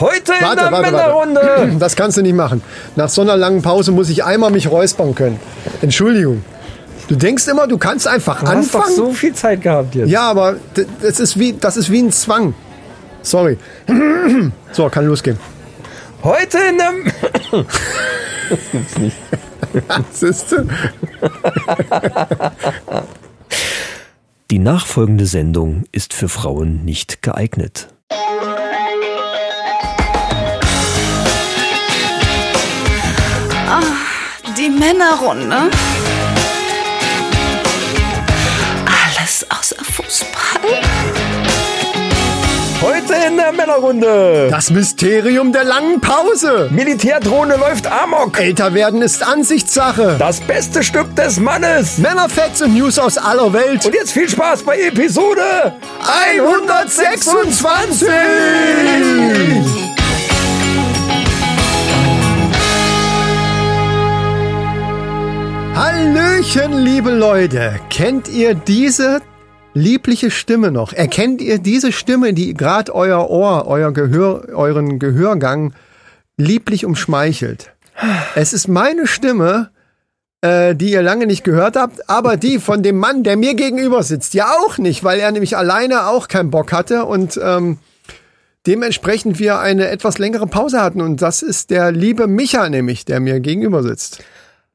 Heute in Warte, der warte, Männerrunde. warte. Das kannst du nicht machen. Nach so einer langen Pause muss ich einmal mich räuspern können. Entschuldigung. Du denkst immer, du kannst einfach Du hast doch anfangen. so viel Zeit gehabt jetzt. Ja, aber das ist wie, das ist wie ein Zwang. Sorry. So, kann losgehen. Heute in der... Siehst du? Die nachfolgende Sendung ist für Frauen nicht geeignet. Die Männerrunde. Alles außer Fußball. Heute in der Männerrunde. Das Mysterium der langen Pause. Militärdrohne läuft Amok. Älter werden ist Ansichtssache. Das beste Stück des Mannes. Männerfacts und News aus aller Welt. Und jetzt viel Spaß bei Episode 126! Hallöchen, liebe Leute. Kennt ihr diese liebliche Stimme noch? Erkennt ihr diese Stimme, die gerade euer Ohr, euer Gehör, euren Gehörgang lieblich umschmeichelt? Es ist meine Stimme, äh, die ihr lange nicht gehört habt, aber die von dem Mann, der mir gegenüber sitzt, ja auch nicht, weil er nämlich alleine auch keinen Bock hatte und ähm, dementsprechend wir eine etwas längere Pause hatten und das ist der liebe Micha nämlich, der mir gegenüber sitzt.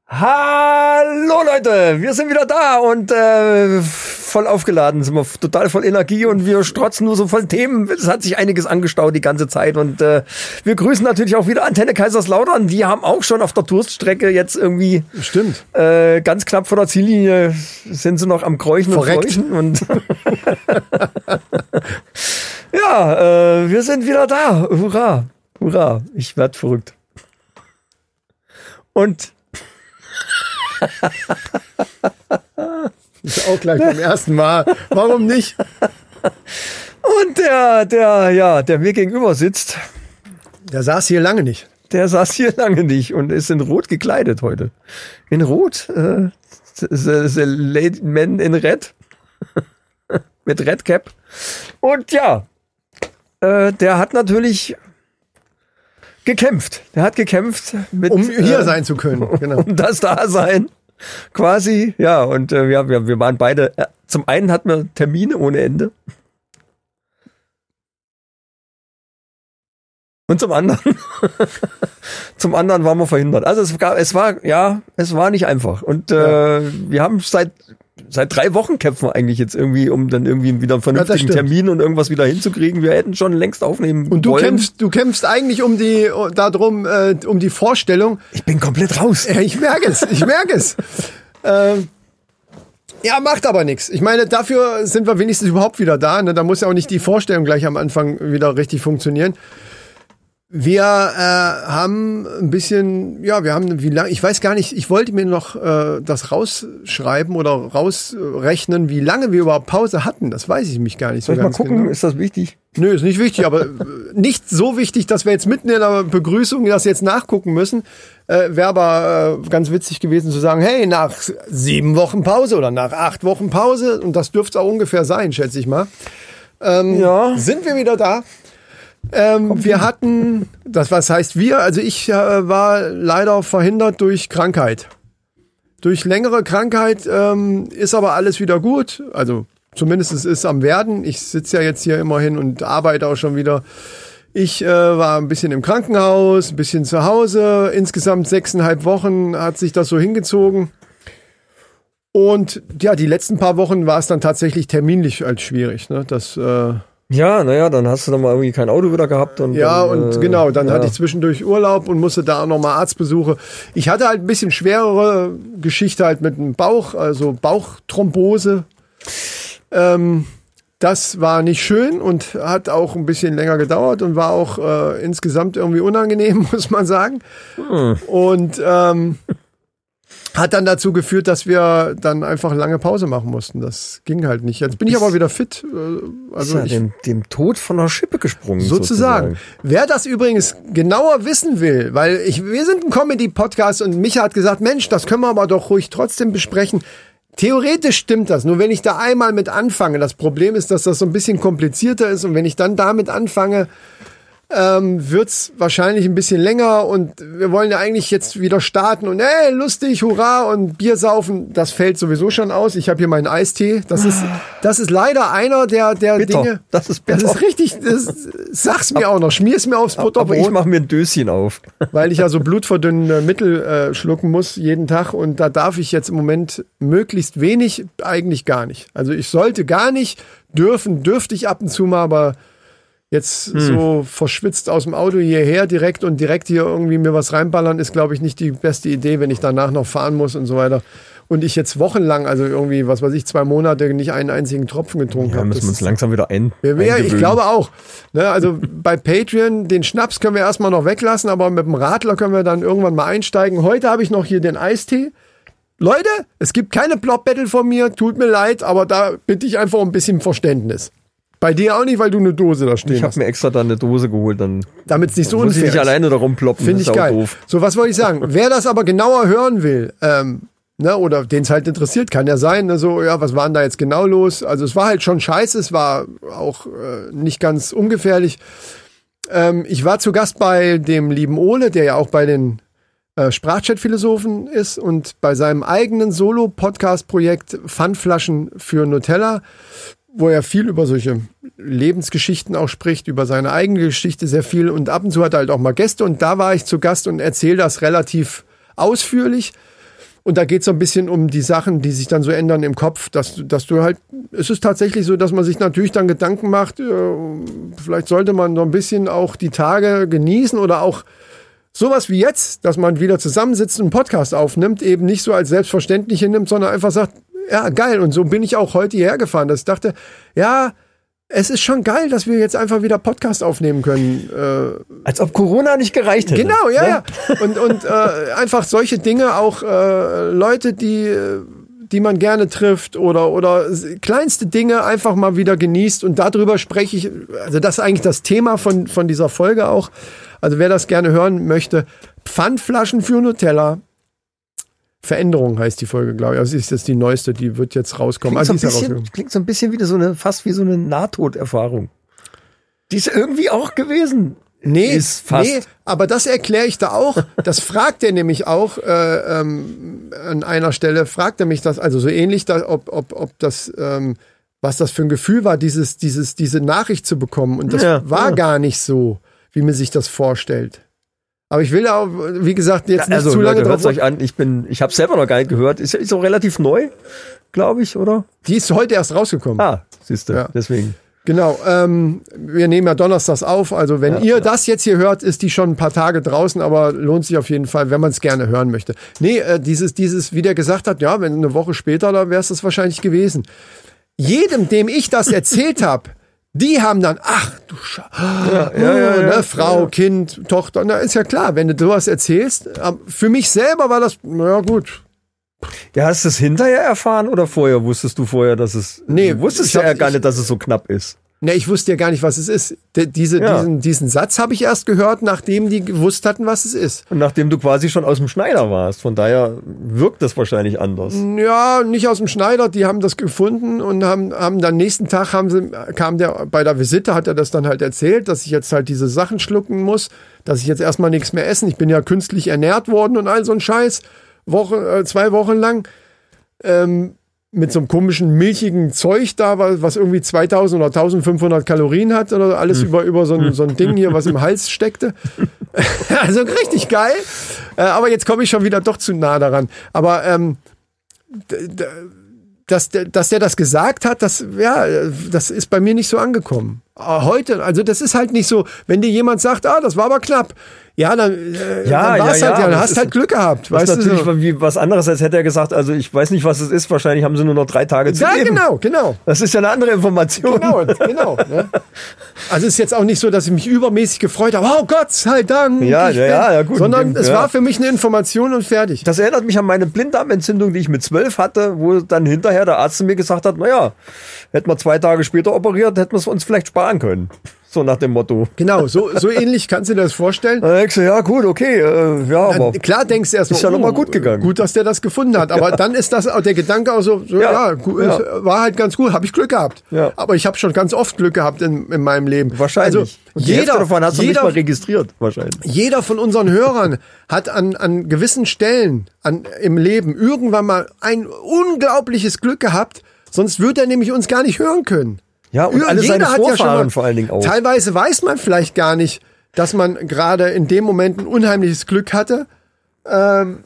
Hallo Leute, wir sind wieder da und äh, voll aufgeladen, sind wir total voll Energie und wir strotzen nur so voll Themen. Es hat sich einiges angestaut die ganze Zeit und äh, wir grüßen natürlich auch wieder Antenne Kaiserslautern. Die haben auch schon auf der Durststrecke jetzt irgendwie Stimmt. äh, ganz knapp vor der Ziellinie sind sie noch am Kräuchen Verreckt. und Fleuchen und ja, äh, wir sind wieder da. Hurra, hurra! Ich werd verrückt. Und auch gleich beim ersten Mal. Warum nicht? Und der, der, ja, der mir gegenüber sitzt, Der saß hier lange nicht. der saß hier lange nicht und ist in Rot gekleidet heute. In Rot, äh, the, the lady man in Red. Mit Red Cap. Und ja, äh, der hat natürlich gekämpft. Der hat gekämpft mit, Um hier äh, sein zu können. Genau. um das Dasein. Quasi, ja, und äh, wir, wir, wir waren beide, äh, zum einen hatten wir Termine ohne Ende. Und zum anderen, zum anderen waren wir verhindert. Also es gab, es war, ja, es war nicht einfach. Und äh, wir haben seit seit drei Wochen kämpfen wir eigentlich jetzt irgendwie, um dann irgendwie wieder einen vernünftigen stimmt. Termin und irgendwas wieder hinzukriegen. Wir hätten schon längst aufnehmen Und du wollen. kämpfst, du kämpfst eigentlich um die, darum, äh, um die Vorstellung. Ich bin komplett raus. Ja, ich merke es, ich merke es. Ähm, ja, macht aber nichts. Ich meine, dafür sind wir wenigstens überhaupt wieder da. Ne? Da muss ja auch nicht die Vorstellung gleich am Anfang wieder richtig funktionieren. Wir äh, haben ein bisschen, ja, wir haben, wie lange, ich weiß gar nicht, ich wollte mir noch äh, das rausschreiben oder rausrechnen, wie lange wir überhaupt Pause hatten. Das weiß ich mich gar nicht so Soll ich mal ganz gucken? genau. Ist das wichtig? Nö, ist nicht wichtig, aber äh, nicht so wichtig, dass wir jetzt mitten in der Begrüßung das jetzt nachgucken müssen. Äh, Wäre aber äh, ganz witzig gewesen zu sagen, hey, nach sieben Wochen Pause oder nach acht Wochen Pause, und das dürfte auch ungefähr sein, schätze ich mal, Ja. sind wir wieder da. Ähm, wir hatten, das was heißt wir, also ich äh, war leider verhindert durch Krankheit. Durch längere Krankheit ähm, ist aber alles wieder gut. Also zumindest es ist am Werden. Ich sitze ja jetzt hier immerhin und arbeite auch schon wieder. Ich äh, war ein bisschen im Krankenhaus, ein bisschen zu Hause. Insgesamt sechseinhalb Wochen hat sich das so hingezogen. Und ja, die letzten paar Wochen war es dann tatsächlich terminlich als schwierig. Ne? Das äh, Ja, naja, dann hast du dann mal irgendwie kein Auto wieder gehabt. Und Ja, dann, und äh, genau, dann ja. hatte ich zwischendurch Urlaub und musste da auch nochmal Arztbesuche. Ich hatte halt ein bisschen schwerere Geschichte halt mit dem Bauch, also Bauchthrombose. Ähm, das war nicht schön und hat auch ein bisschen länger gedauert und war auch äh, insgesamt irgendwie unangenehm, muss man sagen. Und ähm, hat dann dazu geführt, dass wir dann einfach lange Pause machen mussten. Das ging halt nicht. Jetzt bin ich aber wieder fit. Äh, Also also ich, dem, dem Tod von der Schippe gesprungen. Sozusagen. Wer das übrigens genauer wissen will, weil ich, wir sind ein Comedy-Podcast und Micha hat gesagt, Mensch, das können wir aber doch ruhig trotzdem besprechen. Theoretisch stimmt das, nur wenn ich da einmal mit anfange. Das Problem ist, dass das so ein bisschen komplizierter ist und wenn ich dann damit anfange, ähm, wird's wahrscheinlich ein bisschen länger und wir wollen ja eigentlich jetzt wieder starten und ey, lustig, hurra und Bier saufen, das fällt sowieso schon aus. Ich habe hier meinen Eistee. Das ist, das ist leider einer der, der Bitter. Dinge. Das ist Das bitter. ist richtig, das, sag's mir auch noch, schmier's mir aufs Aber ich mache mir ein Döschen auf. weil ich ja so blutverdünnende Mittel äh, schlucken muss jeden Tag und da darf ich jetzt im Moment möglichst wenig, eigentlich gar nicht. Also ich sollte gar nicht dürfen, dürfte ich ab und zu mal, aber jetzt Hm. so verschwitzt aus dem Auto hierher direkt und direkt hier irgendwie mir was reinballern, ist, glaube ich, nicht die beste Idee, wenn ich danach noch fahren muss und so weiter. Und ich jetzt wochenlang, also irgendwie, was weiß ich, zwei Monate nicht einen einzigen Tropfen getrunken Ja, habe. müssen wir uns langsam wieder ein. Ja, ich glaube auch. Ne, also bei Patreon, den Schnaps können wir erstmal noch weglassen, aber mit dem Radler können wir dann irgendwann mal einsteigen. Heute habe ich noch hier den Eistee. Leute, es gibt keine Plop-Battle von mir, tut mir leid, aber da bitte ich einfach um ein bisschen Verständnis. Bei dir auch nicht, weil du eine Dose da stehen Ich habe mir extra dann eine Dose geholt, dann Damit es nicht so ich unfair nicht ist. alleine darum ploppen. Finde ich ist geil. doof. So, was wollte ich sagen? Wer das aber genauer hören will, ähm, ne, oder den es halt interessiert, kann ja sein, ne, so, ja, was war denn da jetzt genau los? Also es war halt schon scheiße, es war auch äh, nicht ganz ungefährlich. Ähm, ich war zu Gast bei dem lieben Ole, der ja auch bei den äh, Sprachchat-Philosophen ist und bei seinem eigenen Solo-Podcast-Projekt Pfandflaschen für Nutella, wo er viel über solche Lebensgeschichten auch spricht, über seine eigene Geschichte sehr viel und ab und zu hat er halt auch mal Gäste und da war ich zu Gast und erzähle das relativ ausführlich. Und da geht es so ein bisschen um die Sachen, die sich dann so ändern im Kopf, dass, dass du halt, es ist tatsächlich so, dass man sich natürlich dann Gedanken macht, äh, vielleicht sollte man so ein bisschen auch die Tage genießen oder auch sowas wie jetzt, dass man wieder zusammensitzt und einen Podcast aufnimmt, eben nicht so als selbstverständlich hinnimmt, sondern einfach sagt, ja, geil. Und so bin ich auch heute hierher gefahren, dass ich dachte, ja, es ist schon geil, dass wir jetzt einfach wieder Podcast aufnehmen können. Äh, Als ob Corona nicht gereicht hätte. Genau, ja, ne? ja. Und, und äh, einfach solche Dinge, auch äh, Leute, die, die man gerne trifft oder, oder kleinste Dinge einfach mal wieder genießt. Und darüber spreche ich, also das ist eigentlich das Thema von, von dieser Folge auch. Also wer das gerne hören möchte, Pfandflaschen für Nutella. Veränderung heißt die Folge, glaube ich. Also ist jetzt die neueste, die wird jetzt rauskommen. Klingt, so Also ein ist ja bisschen, klingt so ein bisschen wie so eine, fast wie so eine Nahtoderfahrung. Die ist irgendwie auch gewesen. Nee, ist fast. nee, aber das erkläre ich da auch. Das fragt er nämlich auch äh, ähm, an einer Stelle, fragt er mich das, also so ähnlich, da, ob, ob, ob das, ähm, was das für ein Gefühl war, dieses, dieses, diese Nachricht zu bekommen. Und das Ja, war ja. gar nicht so, wie man sich das vorstellt. Aber ich will auch, wie gesagt, jetzt nicht also zu lange Leute, hört drauf. euch an. Ich bin, ich habe selber noch gar nicht gehört. Ist, ist auch relativ neu, glaube ich, oder? Die ist heute erst rausgekommen. Ah, siehst du. Ja. Deswegen. Genau, ähm, wir nehmen ja donnerstags auf. Also wenn ihr das jetzt hier hört, ist die schon ein paar Tage draußen, aber lohnt sich auf jeden Fall, wenn man es gerne hören möchte. Nee, äh, dieses, dieses, wie der gesagt hat, ja, wenn eine Woche später, da wäre es das wahrscheinlich gewesen. Jedem, dem ich das erzählt habe, die haben dann, ach du Scheiße, ja, ja, ja, ne, Frau, Kind, Tochter, na ist ja klar, wenn du sowas erzählst. Aber Für mich selber war das, na gut, Ja, hast du es hinterher erfahren oder vorher? Wusstest du vorher, dass es. Nee, du wusstest ich ja gar ich- nicht, dass es so knapp ist. Ne, ich wusste ja gar nicht, was es ist. D diese, Ja. diesen, diesen Satz habe ich erst gehört, nachdem die gewusst hatten, was es ist. Und nachdem du quasi schon aus dem Schneider warst. Von daher wirkt das wahrscheinlich anders. Ja, nicht aus dem Schneider, die haben das gefunden und haben, haben dann nächsten Tag haben sie, kam der bei der Visite, hat er das dann halt erzählt, dass ich jetzt halt diese Sachen schlucken muss, dass ich jetzt erstmal nichts mehr essen. Ich bin ja künstlich ernährt worden und all so ein Scheiß. Woche, äh, zwei Wochen lang. Ähm, mit so einem komischen milchigen Zeug da, was irgendwie 2000 oder 1500 Kalorien hat oder alles über, über so, ein, so ein Ding hier, was im Hals steckte. also richtig geil. Äh, aber jetzt komme ich schon wieder doch zu nah daran. Aber ähm, dass der, dass der das gesagt hat, das, ja, das ist bei mir nicht so angekommen. Aber Heute, also das ist halt nicht so, wenn dir jemand sagt, ah, das war aber knapp. Ja, dann, äh, Ja, dann war's ja, halt, ja, dann hast ist- halt Glück gehabt. Weißt ist du, natürlich so. wie was anderes, als hätte er gesagt, also ich weiß nicht, was es ist, wahrscheinlich haben sie nur noch drei Tage zu Ja, leben. genau, genau. Das ist ja eine andere Information. Genau, genau. Ne? Also es ist jetzt auch nicht so, dass ich mich übermäßig gefreut habe. Oh Gott sei Dank. Ja, ja, ja, ja, gut, Sondern dem- es ja. war für mich eine Information und fertig. Das erinnert mich an meine Blinddarmentzündung, die ich mit zwölf hatte, wo dann hinterher der Arzt mir gesagt hat, naja, hätten wir zwei Tage später operiert, hätten wir es uns vielleicht sparen können. So nach dem Motto. Genau, so, so ähnlich kannst du dir das vorstellen. Dann denkst du, ja gut, okay, äh, ja, aber Dann, klar denkst du erstmal, Ist ja noch mal gut gegangen. Gut, dass der das gefunden hat. Aber dann ist das auch der Gedanke auch so, so ja, Ja, ja. war halt ganz gut, habe ich Glück gehabt. Ja. Aber ich habe schon ganz oft Glück gehabt in, in meinem Leben. wahrscheinlich. Also jeder, davon hast du nicht jeder, mal registriert, wahrscheinlich. jeder von unseren Hörern hat an, an gewissen Stellen an, im Leben irgendwann mal ein unglaubliches Glück gehabt, sonst würde er nämlich uns gar nicht hören können. Ja, und Ir- alle seine hat ja Vorfahren mal- vor allen Dingen auch. Teilweise weiß man vielleicht gar nicht, dass man gerade in dem Moment ein unheimliches Glück hatte, ähm,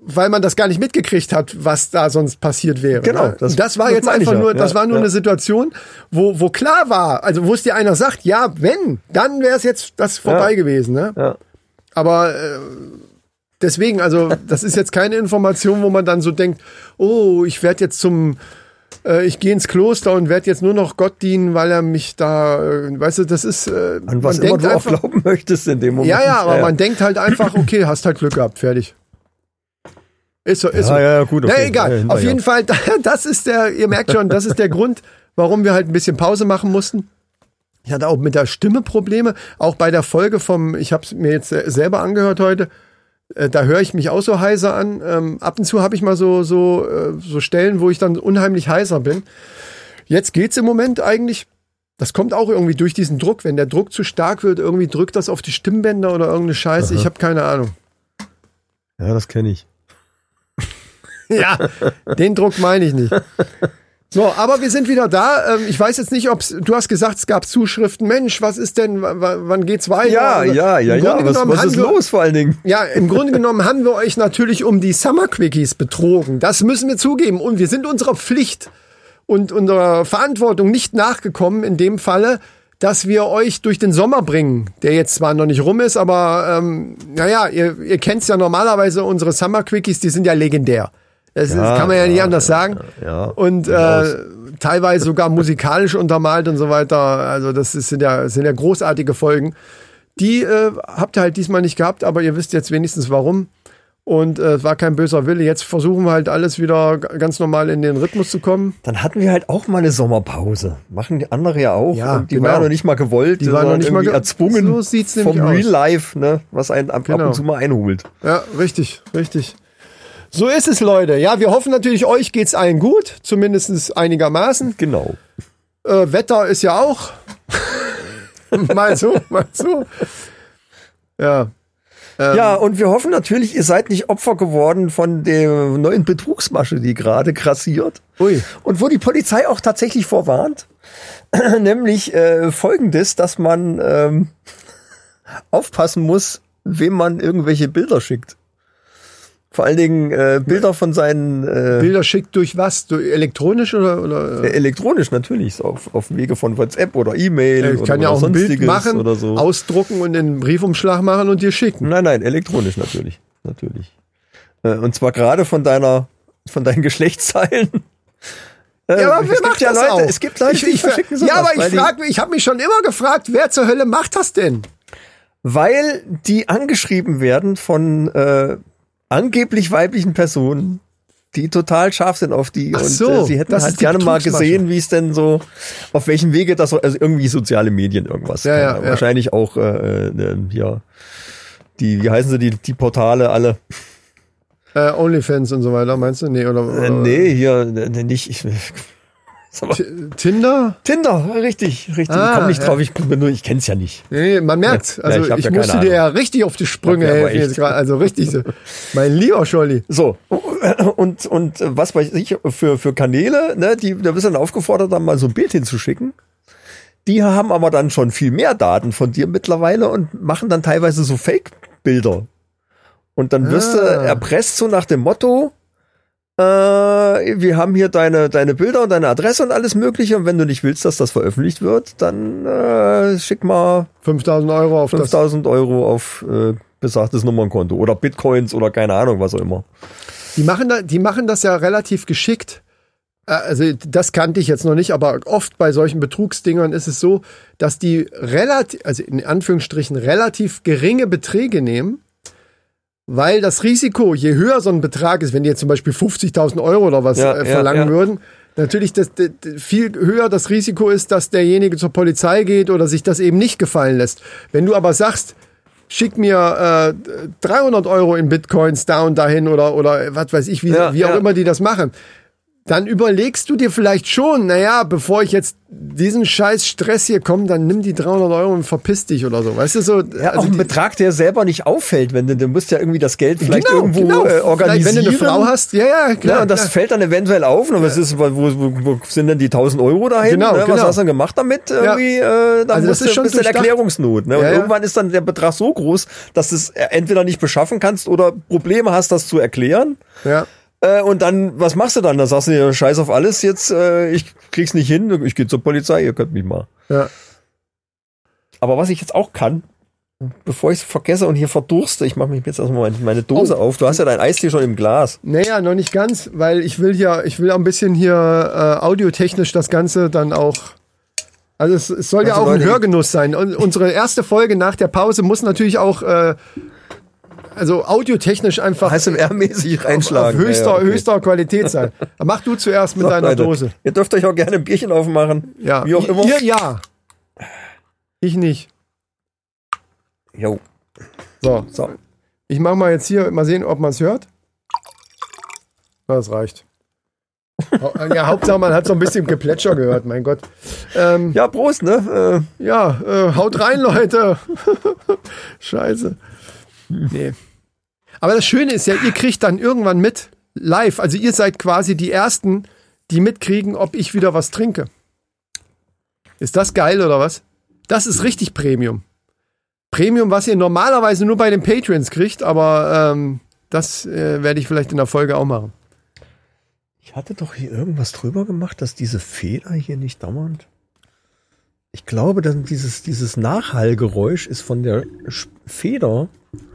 weil man das gar nicht mitgekriegt hat, was da sonst passiert wäre. Genau, ne? das- das war das jetzt einfach ja. nur, das Ja, war nur ja. eine Situation, wo, wo klar war, also wo es dir einer sagt, ja, wenn, dann wäre es jetzt das vorbei gewesen. Ne? Ja. Aber äh, deswegen, also das ist jetzt keine Information, wo man dann so denkt, oh, ich werde jetzt zum, äh, ich gehe ins Kloster und werde jetzt nur noch Gott dienen, weil er mich da, äh, weißt du, das ist, äh, An was man immer du auch glauben möchtest in dem Moment. ja, ja, aber man denkt halt einfach, okay, hast halt Glück gehabt, fertig. Ist so, ist so. Ja, ja, gut, Na, okay. egal. Ja, Auf ja. jeden Fall, das ist der, ihr merkt schon, das ist der Grund, warum wir halt ein bisschen Pause machen mussten. Ich hatte auch mit der Stimme Probleme, auch bei der Folge vom, ich habe es mir jetzt se- selber angehört heute, äh, da höre ich mich auch so heiser an. Ähm, ab und zu habe ich mal so, so, äh, so Stellen, wo ich dann unheimlich heiser bin. Jetzt geht's im Moment eigentlich. Das kommt auch irgendwie durch diesen Druck. Wenn der Druck zu stark wird, irgendwie drückt das auf die Stimmbänder oder irgendeine Scheiße. Ich habe keine Ahnung. Ja, das kenne ich. Ja, den Druck meine ich nicht. So, aber wir sind wieder da. Ähm, Ich weiß jetzt nicht, ob du hast gesagt, es gab Zuschriften. Mensch, was ist denn, wann geht's weiter? Ja, Also, ja, ja, im ja. Grunde Was, genommen was ist wir- los vor allen Dingen? Ja, im Grunde genommen haben wir euch natürlich um die Summer Quickies betrogen. Das müssen wir zugeben. Und wir sind unserer Pflicht und unserer Verantwortung nicht nachgekommen in dem Falle, dass wir euch durch den Sommer bringen, der jetzt zwar noch nicht rum ist, aber ähm, naja, ihr, ihr kennt ja normalerweise, unsere Summer Quickies, die sind ja legendär. Das ist, Ja, kann man ja, ja, nicht anders sagen. ja. Und äh, teilweise sogar musikalisch untermalt und so weiter. Also das ist, sind, ja, sind ja großartige Folgen. Die äh, habt ihr halt diesmal nicht gehabt, aber ihr wisst jetzt wenigstens warum. Und äh, es war kein böser Wille. Jetzt versuchen wir halt alles wieder ganz normal in den Rhythmus zu kommen. Dann hatten wir halt auch mal eine Sommerpause. Machen die andere ja auch. Ja, die genau. war ja noch nicht mal gewollt. Die war noch nicht mal erzwungen So sieht's vom nämlich aus. Real Life, ne, was einen ab, ab Genau. und zu mal einholt. Ja, richtig, richtig. So ist es, Leute. Ja, wir hoffen natürlich, euch geht's allen gut, zumindest einigermaßen. Genau. Äh, Wetter ist ja auch. mal so, mal so. Ja. Ähm. ja, und wir hoffen natürlich, ihr seid nicht Opfer geworden von der neuen Betrugsmasche, die gerade grassiert. Ui. Und wo die Polizei auch tatsächlich vorwarnt, nämlich äh, folgendes, dass man ähm, aufpassen muss, wem man irgendwelche Bilder schickt. Vor allen Dingen äh, Bilder von seinen äh, Bilder schickt durch was? Durch elektronisch oder? oder äh, elektronisch natürlich, so auf, auf Wege von WhatsApp oder E-Mail ich oder, kann ja oder auch ein Bild sonstiges machen, oder so. ausdrucken und einen Briefumschlag machen und dir schicken. Nein, nein, elektronisch natürlich, natürlich. Äh, und zwar gerade von deiner, von deinen Geschlechtsteilen. Äh, Ja, aber wer macht ja das Leute, auch? es gibt Leute, ich, die ich, verschicken sowas, Ja, aber ich die- frage mich, ich habe mich schon immer gefragt, wer zur Hölle macht das denn? weil die angeschrieben werden von äh, angeblich weiblichen Personen, die total scharf sind auf die Ach und so, äh, sie hätten das halt gerne mal gesehen, wie es denn so, auf welchem Wege das, also irgendwie soziale Medien irgendwas. Ja, ja, ja. Wahrscheinlich auch äh, äh, ja, die, wie heißen sie, die, die Portale alle? Äh, Onlyfans und so weiter, meinst du? Nee, oder? Äh, nee, hier, äh, nicht, ich, Tinder? Tinder, richtig, richtig. Ah, ich komme nicht ja. drauf, ich bin nur, ich kenn's ja nicht. Nee, man merkt. Ja, Also ich hab ich, ja musste dir ja richtig auf die Sprünge ja helfen jetzt gerade. Also richtig so. Mein lieber Scholli. So, und, und was weiß ich, für, für Kanäle, ne, die, da bist du dann aufgefordert, dann mal so ein Bild hinzuschicken. Die haben aber dann schon viel mehr Daten von dir mittlerweile und machen dann teilweise so Fake-Bilder. Und dann wirst du Ah. erpresst so nach dem Motto, äh, wir haben hier deine, deine Bilder und deine Adresse und alles mögliche und wenn du nicht willst, dass das veröffentlicht wird, dann äh, schick mal 5000 Euro auf das. 5000 Euro auf äh, besagtes Nummernkonto oder Bitcoins oder keine Ahnung, was auch immer. Die machen, da, die machen das ja relativ geschickt. Äh, Also das kannte ich jetzt noch nicht, aber oft bei solchen Betrugsdingern ist es so, dass die relativ, also in Anführungsstrichen relativ geringe Beträge nehmen, weil das Risiko, je höher so ein Betrag ist, wenn die jetzt zum Beispiel 50.000 Euro oder was Ja, äh, verlangen ja. würden, natürlich das, das, viel höher das Risiko ist, dass derjenige zur Polizei geht oder sich das eben nicht gefallen lässt. Wenn du aber sagst, schick mir äh, 300 Euro in Bitcoins da und dahin oder, oder was weiß ich, wie, Ja, wie auch ja. immer die das machen, dann überlegst du dir vielleicht schon, naja, bevor ich jetzt diesen scheiß Stress hier komme, dann nimm die 300 Euro und verpiss dich oder so. Weißt du, so. Ja, auch also ein Betrag, der selber nicht auffällt, wenn du, du musst ja irgendwie das Geld vielleicht irgendwo äh, Vielleicht, organisieren. wenn du eine Frau hast, ja, ja, klar. Ja, und das klar. fällt dann eventuell auf. Und was ist, wo, wo, wo sind denn die 1000 Euro dahin? Genau, ne? Was genau. hast du denn gemacht damit? Irgendwie, äh, dann Also das musst ist du schon bist du in durchdacht. Erklärungsnot. Ne? Und Ja, ja. irgendwann ist dann der Betrag so groß, dass du es entweder nicht beschaffen kannst oder Probleme hast, das zu erklären. ja. Äh, und dann, was machst du dann? Da sagst du dir, scheiß auf alles, jetzt, äh, ich krieg's nicht hin, ich gehe zur Polizei, ihr könnt mich mal. Ja. Aber was ich jetzt auch kann, bevor ich es vergesse und hier verdurste, ich mache mich jetzt erstmal meine, meine Dose Oh. auf. Du hast ja dein Eistee schon im Glas. Naja, noch nicht ganz, weil ich will hier, ich will auch ein bisschen hier äh, audiotechnisch das Ganze dann auch. Also es, es soll ja Also auch ein Leute, Hörgenuss sein. Und unsere erste Folge nach der Pause muss natürlich auch, äh, also audiotechnisch einfach HSMR-mäßig auf reinschlagen. höchster, Ja, okay. höchster Qualität sein. Mach du zuerst mit So, deiner Leute, Dose. Ihr dürft euch auch gerne ein Bierchen aufmachen. Ja. Wie auch immer. Ihr ja. Ich nicht. Jo. So. So. Ich mach mal jetzt hier, mal sehen, ob man es hört. Das reicht. Hau- ja, Hauptsache, man hat so ein bisschen Geplätscher gehört, mein Gott. Ähm, Ja, Prost, ne? ja, äh, haut rein, Leute. Scheiße. Nee. Aber das Schöne ist ja, ihr kriegt dann irgendwann mit, live. Also ihr seid quasi die Ersten, die mitkriegen, ob ich wieder was trinke. Ist das geil oder was? Das ist richtig Premium. Premium, was ihr normalerweise nur bei den Patreons kriegt, aber ähm, das äh, werde ich vielleicht in der Folge auch machen. Ich hatte doch hier irgendwas drüber gemacht, dass diese Feder hier nicht dauernd. Ich glaube, dass dieses, dieses Nachhallgeräusch ist von der Feder.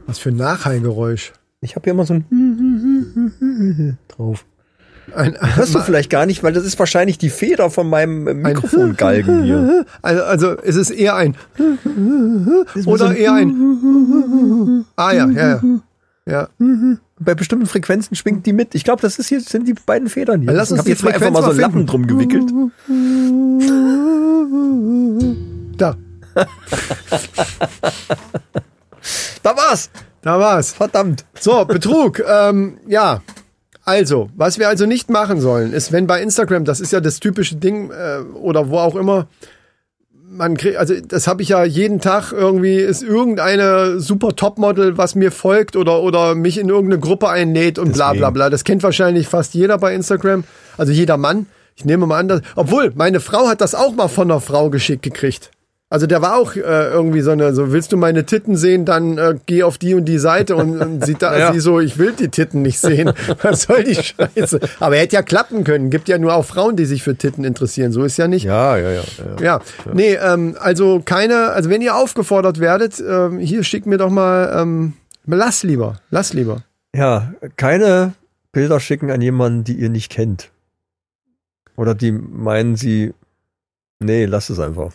Was für ein Nachhallgeräusch. Ich habe hier immer so ein drauf. Ein, Hörst du vielleicht gar nicht, weil das ist wahrscheinlich die Feder von meinem äh, Mikrofongalgen hier. Also, also ist es eher ein so oder ein- eher ein Ah ja, ja, ja. Ja, Bei bestimmten Frequenzen schwingt die mit. Ich glaube, das ist hier, sind die beiden Federn hier. Lass uns ich habe jetzt mal einfach Frequenz mal so mal Lappen drum gewickelt. da, Da war's. da war's. Verdammt. So, Betrug. ähm, ja. Also, was wir also nicht machen sollen, ist, wenn bei Instagram, das ist ja das typische Ding, äh, oder wo auch immer, man kriegt, also das habe ich ja jeden Tag irgendwie, ist irgendeine super Topmodel, was mir folgt oder, oder mich in irgendeine Gruppe einlädt und bla bla Deswegen. bla. Das kennt wahrscheinlich fast jeder bei Instagram. Also jeder Mann. Ich nehme mal an, dass, obwohl, meine Frau hat das auch mal von einer Frau geschickt gekriegt. Also der war auch äh, irgendwie so eine, so willst du meine Titten sehen, dann äh, geh auf die und die Seite und, und sieht da Ja. sie so, ich will die Titten nicht sehen. Was soll die Scheiße? Aber er hätte ja klappen können. Gibt ja nur auch Frauen, die sich für Titten interessieren. So ist ja nicht. Ja, ja, ja. ja. Ja, nee, ähm, also keine, also wenn ihr aufgefordert werdet, ähm, hier schickt mir doch mal, ähm, lass lieber, lass lieber. Ja, keine Bilder schicken an jemanden, die ihr nicht kennt. Oder die meinen sie, nee, lass es einfach.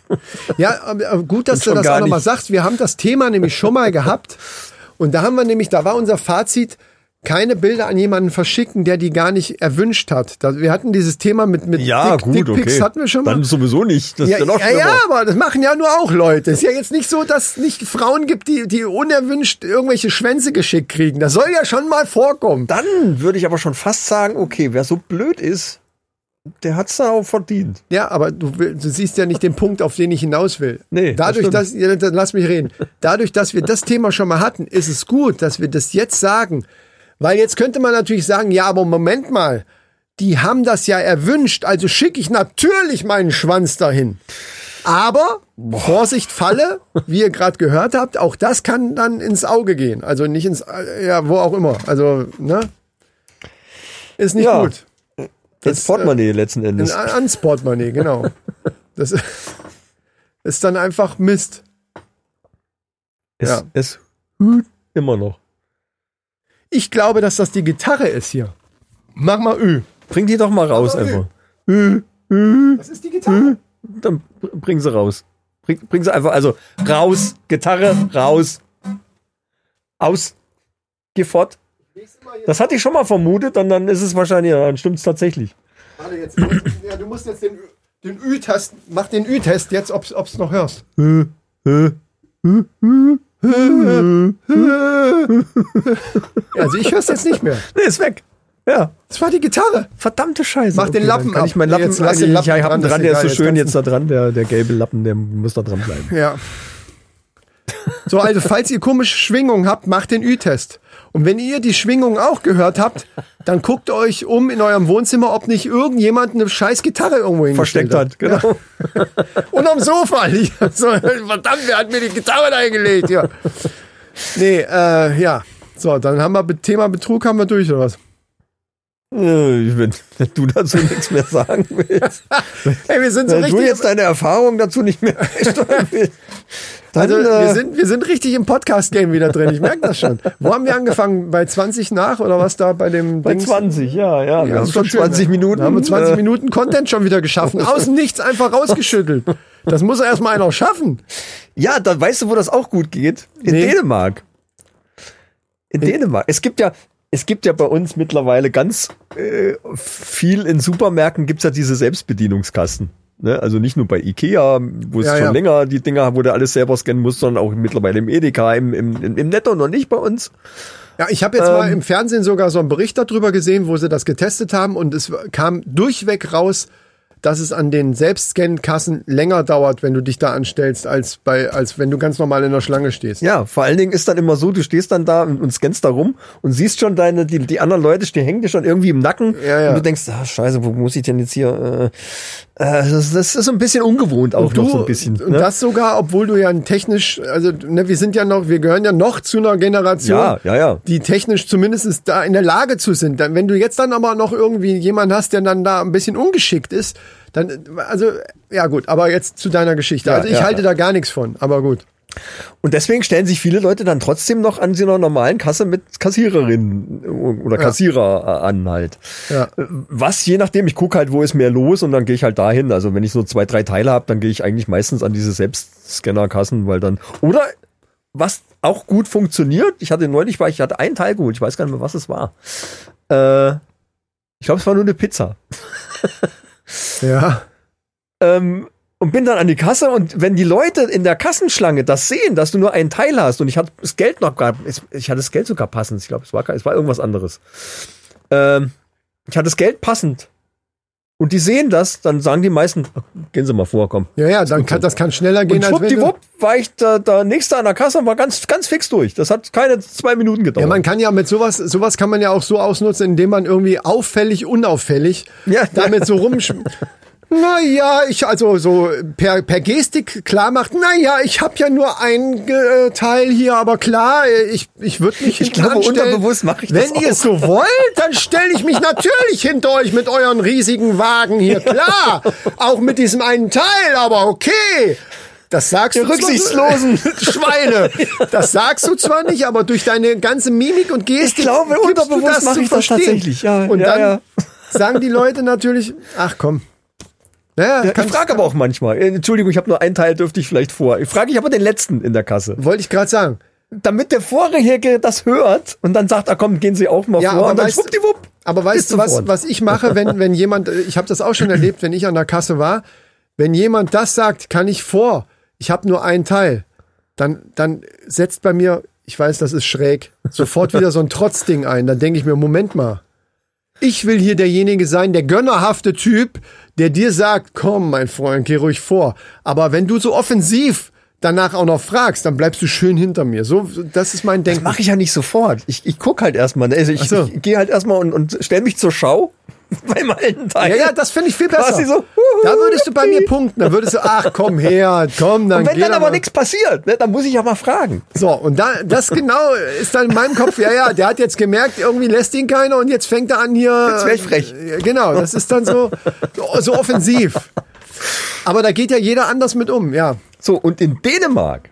Ja, gut, dass du das auch nochmal sagst. Wir haben das Thema nämlich schon mal gehabt. Und da haben wir nämlich, da war unser Fazit, keine Bilder an jemanden verschicken, der die gar nicht erwünscht hat. Wir hatten dieses Thema mit, mit Dick, Dickpics hatten wir schon mal. Dann sowieso nicht. Das Ja, ist ja noch ja, ja, aber das machen ja nur auch Leute. Ist ja jetzt nicht so, dass es nicht Frauen gibt, die, die unerwünscht irgendwelche Schwänze geschickt kriegen. Das soll ja schon mal vorkommen. Dann würde ich aber schon fast sagen, okay, wer so blöd ist, der hat's dann auch verdient. Ja, aber du, du siehst ja nicht den Punkt, auf den ich hinaus will. Nee, das Dadurch, stimmt. dass, ja, dann lass mich reden. Dadurch, dass wir das Thema schon mal hatten, ist es gut, dass wir das jetzt sagen. Weil jetzt könnte man natürlich sagen, ja, aber Moment mal, die haben das ja erwünscht, also schicke ich natürlich meinen Schwanz dahin. Aber Vorsicht, Falle, wie ihr gerade gehört habt, auch das kann dann ins Auge gehen. Also nicht ins, äh, ja, wo auch immer. Also, ne? Ist nicht Ja. gut. Das Portemonnaie letzten Endes. Ein ans Portemonnaie, genau. Das ist dann einfach Mist. Es, ja. es hüt immer noch. Ich glaube, dass das die Gitarre ist hier. Mach mal Ü. Bring die doch mal raus Aber einfach. Das ist die Gitarre. Dann bring sie raus. Bring, bring sie einfach, also raus, Gitarre, raus. Aus. Geh fort. Das hatte ich schon mal vermutet und dann ist es wahrscheinlich, dann stimmt es tatsächlich. Warte jetzt. Ja, du musst jetzt den, den Ü-Test, mach den Ü-Test jetzt, ob's, ob's noch hörst. Also ich hör's jetzt nicht mehr. Nee, ist weg. Ja. Das war die Gitarre. Verdammte Scheiße. Mach den dann Lappen ab. ich meinen Lappen, jetzt lass den ich Lappen dran, ihn das dran, ist der ist so schön jetzt da dran, der, der gelbe Lappen, der muss da dran bleiben. Ja. So, also falls ihr komische Schwingungen habt, macht den Ü-Test. Und wenn ihr die Schwingung auch gehört habt, dann guckt euch um in eurem Wohnzimmer, ob nicht irgendjemand eine scheiß Gitarre irgendwo hingestellt Versteckt hat, genau. Und am Sofa verdammt, wer hat mir die Gitarre eingelegt? Ja. Nee, äh, ja. So, dann haben wir Thema Betrug haben wir durch, oder was? Äh, Wenn, wenn du dazu nichts mehr sagen willst, Hey, wir sind so wenn du richtig. jetzt deine Erfahrung dazu nicht mehr willst, dann, Also, wir äh, sind, wir sind richtig im Podcast-Game wieder drin. Ich merke das schon. Wo haben wir angefangen? Bei 20 nach oder was da bei dem bei Dings? 20, ja, ja, wir Ja, haben schon doch schön, 20 ne? Minuten. Haben wir 20 äh, Minuten Content schon wieder geschaffen. Aus Nichts einfach rausgeschüttelt. Das muss erst mal einer schaffen. Ja, da weißt du, wo das auch gut geht? In Nee. Dänemark. In Dänemark. Es gibt ja, es gibt ja bei uns mittlerweile ganz äh, viel in Supermärkten gibt's ja diese Selbstbedienungskasten. Ne? Also nicht nur bei Ikea, wo es Ja, schon ja. länger die Dinger, wo du alles selber scannen musst, sondern auch mittlerweile im Edeka, im, im, im Netto noch nicht bei uns. Ja, ich habe jetzt mal Ähm. im Fernsehen sogar so einen Bericht darüber gesehen, wo sie das getestet haben und es kam durchweg raus, dass es an den Selbstscan-Kassen länger dauert, wenn du dich da anstellst, als bei, als wenn du ganz normal in der Schlange stehst. Ja, vor allen Dingen ist dann immer so, du stehst dann da und, und scannst da rum und siehst schon deine, die, die anderen Leute, die hängen dir schon irgendwie im Nacken Ja, ja. und du denkst, ah, scheiße, wo muss ich denn jetzt hier, äh, das, das ist so ein bisschen ungewohnt auch noch so ein bisschen. und ne? das sogar, obwohl du ja ein technisch, also ne, wir sind ja noch, wir gehören ja noch zu einer Generation, Ja, ja, ja. die technisch zumindest da in der Lage zu sind. Dann, wenn du jetzt dann aber noch irgendwie jemanden hast, der dann da ein bisschen ungeschickt ist, dann, also, ja gut, aber jetzt zu deiner Geschichte. Also ich halte da gar nichts von, aber gut. Und deswegen stellen sich viele Leute dann trotzdem noch an so einer normalen Kasse mit Kassiererinnen oder Kassierer äh, an halt. Ja. Äh, Was je nachdem, ich gucke halt, wo ist mehr los und dann gehe ich halt dahin. Also wenn ich so zwei, drei Teile habe, dann gehe ich eigentlich meistens an diese Selbstscanner-Kassen, weil dann. Oder was auch gut funktioniert, ich hatte neulich, war ich hatte einen Teil geholt, ich weiß gar nicht mehr, was es war. Äh, ich glaube, es war nur eine Pizza. Ja. Ähm, und bin dann an die Kasse und wenn die Leute in der Kassenschlange das sehen, dass du nur einen Teil hast und ich hatte das Geld noch gar, ich hatte das Geld sogar passend, ich glaube, es war, es war irgendwas anderes. Ähm, ich hatte das Geld passend. Und die sehen das, dann sagen die meisten, "Ach, gehen Sie mal vor, komm. Ja, ja, dann kann, das kann schneller gehen, Und als wenn du, schwuppdiwupp war ich da, da nächste an der Kasse und war ganz, ganz fix durch. Das hat keine zwei Minuten gedauert. Ja, man kann ja mit sowas, sowas kann man ja auch so ausnutzen, indem man irgendwie auffällig, unauffällig Ja. damit so rumsch... Naja, ich also so per, per Gestik klar macht, naja, ich habe ja nur ein äh, Teil hier, aber klar, äh, ich, ich würde mich Ich glaube, unterbewusst mache ich Wenn das ihr auch. es so wollt, dann stelle ich mich natürlich hinter euch mit euren riesigen Wagen hier, klar. Auch mit diesem einen Teil, aber okay. Das sagst Ihr du rücksichtslosen Schweine. Das sagst du zwar nicht, aber durch deine ganze Mimik und Gestik. Ich glaube, unterbewusst das mache ich das verstehen. tatsächlich, ja, Und ja, dann ja. sagen die Leute natürlich, ach komm. Naja, ich frage aber auch manchmal, äh, Entschuldigung, ich habe nur einen Teil, dürfte ich vielleicht vor. Ich frage ich aber den letzten in der Kasse. wollte ich gerade sagen. damit der Vorherige das hört und dann sagt, ah komm, gehen Sie auch mal Ja, vor aber und dann weißt- schwuppdiwupp. Aber weißt du, was, was ich mache, wenn, wenn jemand, ich habe das auch schon erlebt, wenn ich an der Kasse war, wenn jemand das sagt, kann ich vor, ich habe nur einen Teil, dann, dann setzt bei mir, ich weiß, das ist schräg, sofort wieder so ein Trotzding ein. Dann denke ich mir, Moment mal, ich will hier derjenige sein, der gönnerhafte Typ, der dir sagt, komm, mein Freund, geh ruhig vor. Aber wenn du so offensiv danach auch noch fragst, dann bleibst du schön hinter mir. So, das ist mein Das Denken. mache ich ja nicht sofort. Ich, ich guck halt erstmal. ne? Also ich, so. ich gehe halt erstmal und, und stelle mich zur Schau beim alten Teil. Ja, ja, das finde ich viel besser. Quasi so, da würdest du bei mir punkten. Da würdest du, ach komm her, komm, dann Und wenn dann aber nichts passiert, ne, dann muss ich ja mal fragen. So, und da, das genau ist dann in meinem Kopf, ja, ja, der hat jetzt gemerkt, irgendwie lässt ihn keiner und jetzt fängt er an hier. Jetzt wär ich frech. Äh, Genau, das ist dann so, so, so offensiv. Aber da geht ja jeder anders mit um, ja. So, und in Dänemark,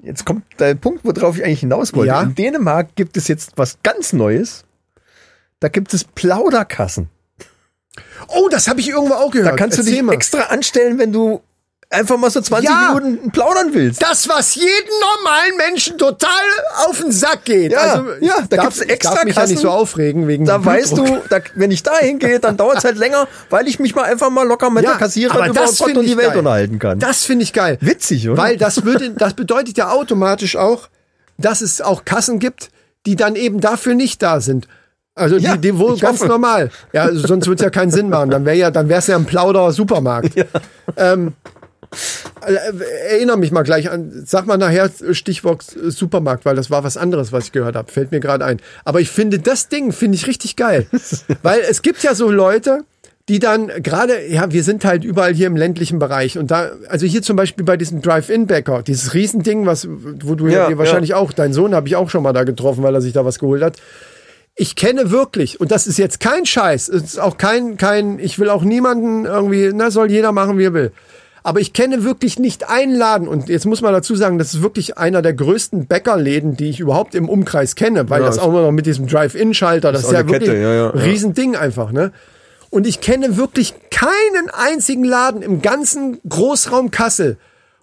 jetzt kommt der Punkt, worauf ich eigentlich hinaus wollte. Ja. In Dänemark gibt es jetzt was ganz Neues. Da gibt es Plauderkassen. Oh, das habe ich irgendwo auch gehört. Da kannst du Erzähl dich mal. extra anstellen, wenn du einfach mal so 20 Ja. Minuten plaudern willst. Das, was jeden normalen Menschen total auf den Sack geht. Ja, also, ja, da gibt's extra Ich darf mich ja nicht Kassen. so aufregen wegen Da weißt du, da, wenn ich da hingehe, dann dauert es halt länger, weil ich mich mal einfach mal locker mit der Kassiererin über Gott und die Welt geil. unterhalten kann. Das finde ich geil. Witzig, oder? Weil das würde, das bedeutet ja automatisch auch, dass es auch Kassen gibt, die dann eben dafür nicht da sind. Also Ja, die, die wohl ganz hoffe. normal. Ja, also sonst würde es ja keinen Sinn machen. Dann wäre ja, dann wäre es ja ein Plauder Supermarkt. Ähm, äh, erinnere mich mal gleich an, sag mal nachher Stichwort äh, Supermarkt, weil das war was anderes, was ich gehört habe. Fällt mir gerade ein. Aber ich finde das Ding, finde ich richtig geil. weil es gibt ja so Leute, die dann gerade, ja, wir sind halt überall hier im ländlichen Bereich und da, also hier zum Beispiel bei diesem Drive-In-Bäcker, dieses Riesending, was, wo du Ja, ja, wahrscheinlich auch, dein Sohn habe ich auch schon mal da getroffen, weil er sich da was geholt hat. Ich kenne wirklich, und das ist jetzt kein Scheiß, es ist auch kein, kein, ich will auch niemanden irgendwie, na, soll jeder machen, wie er will. Aber ich kenne wirklich nicht einen Laden, und jetzt muss man dazu sagen, das ist wirklich einer der größten Bäckerläden, die ich überhaupt im Umkreis kenne, weil Ja, das auch immer noch mit diesem Drive-In-Schalter, das, ist ja wirklich Kette, ja, ja, ein ja. Riesending einfach, ne? Und ich kenne wirklich keinen einzigen Laden im ganzen Großraum Kassel,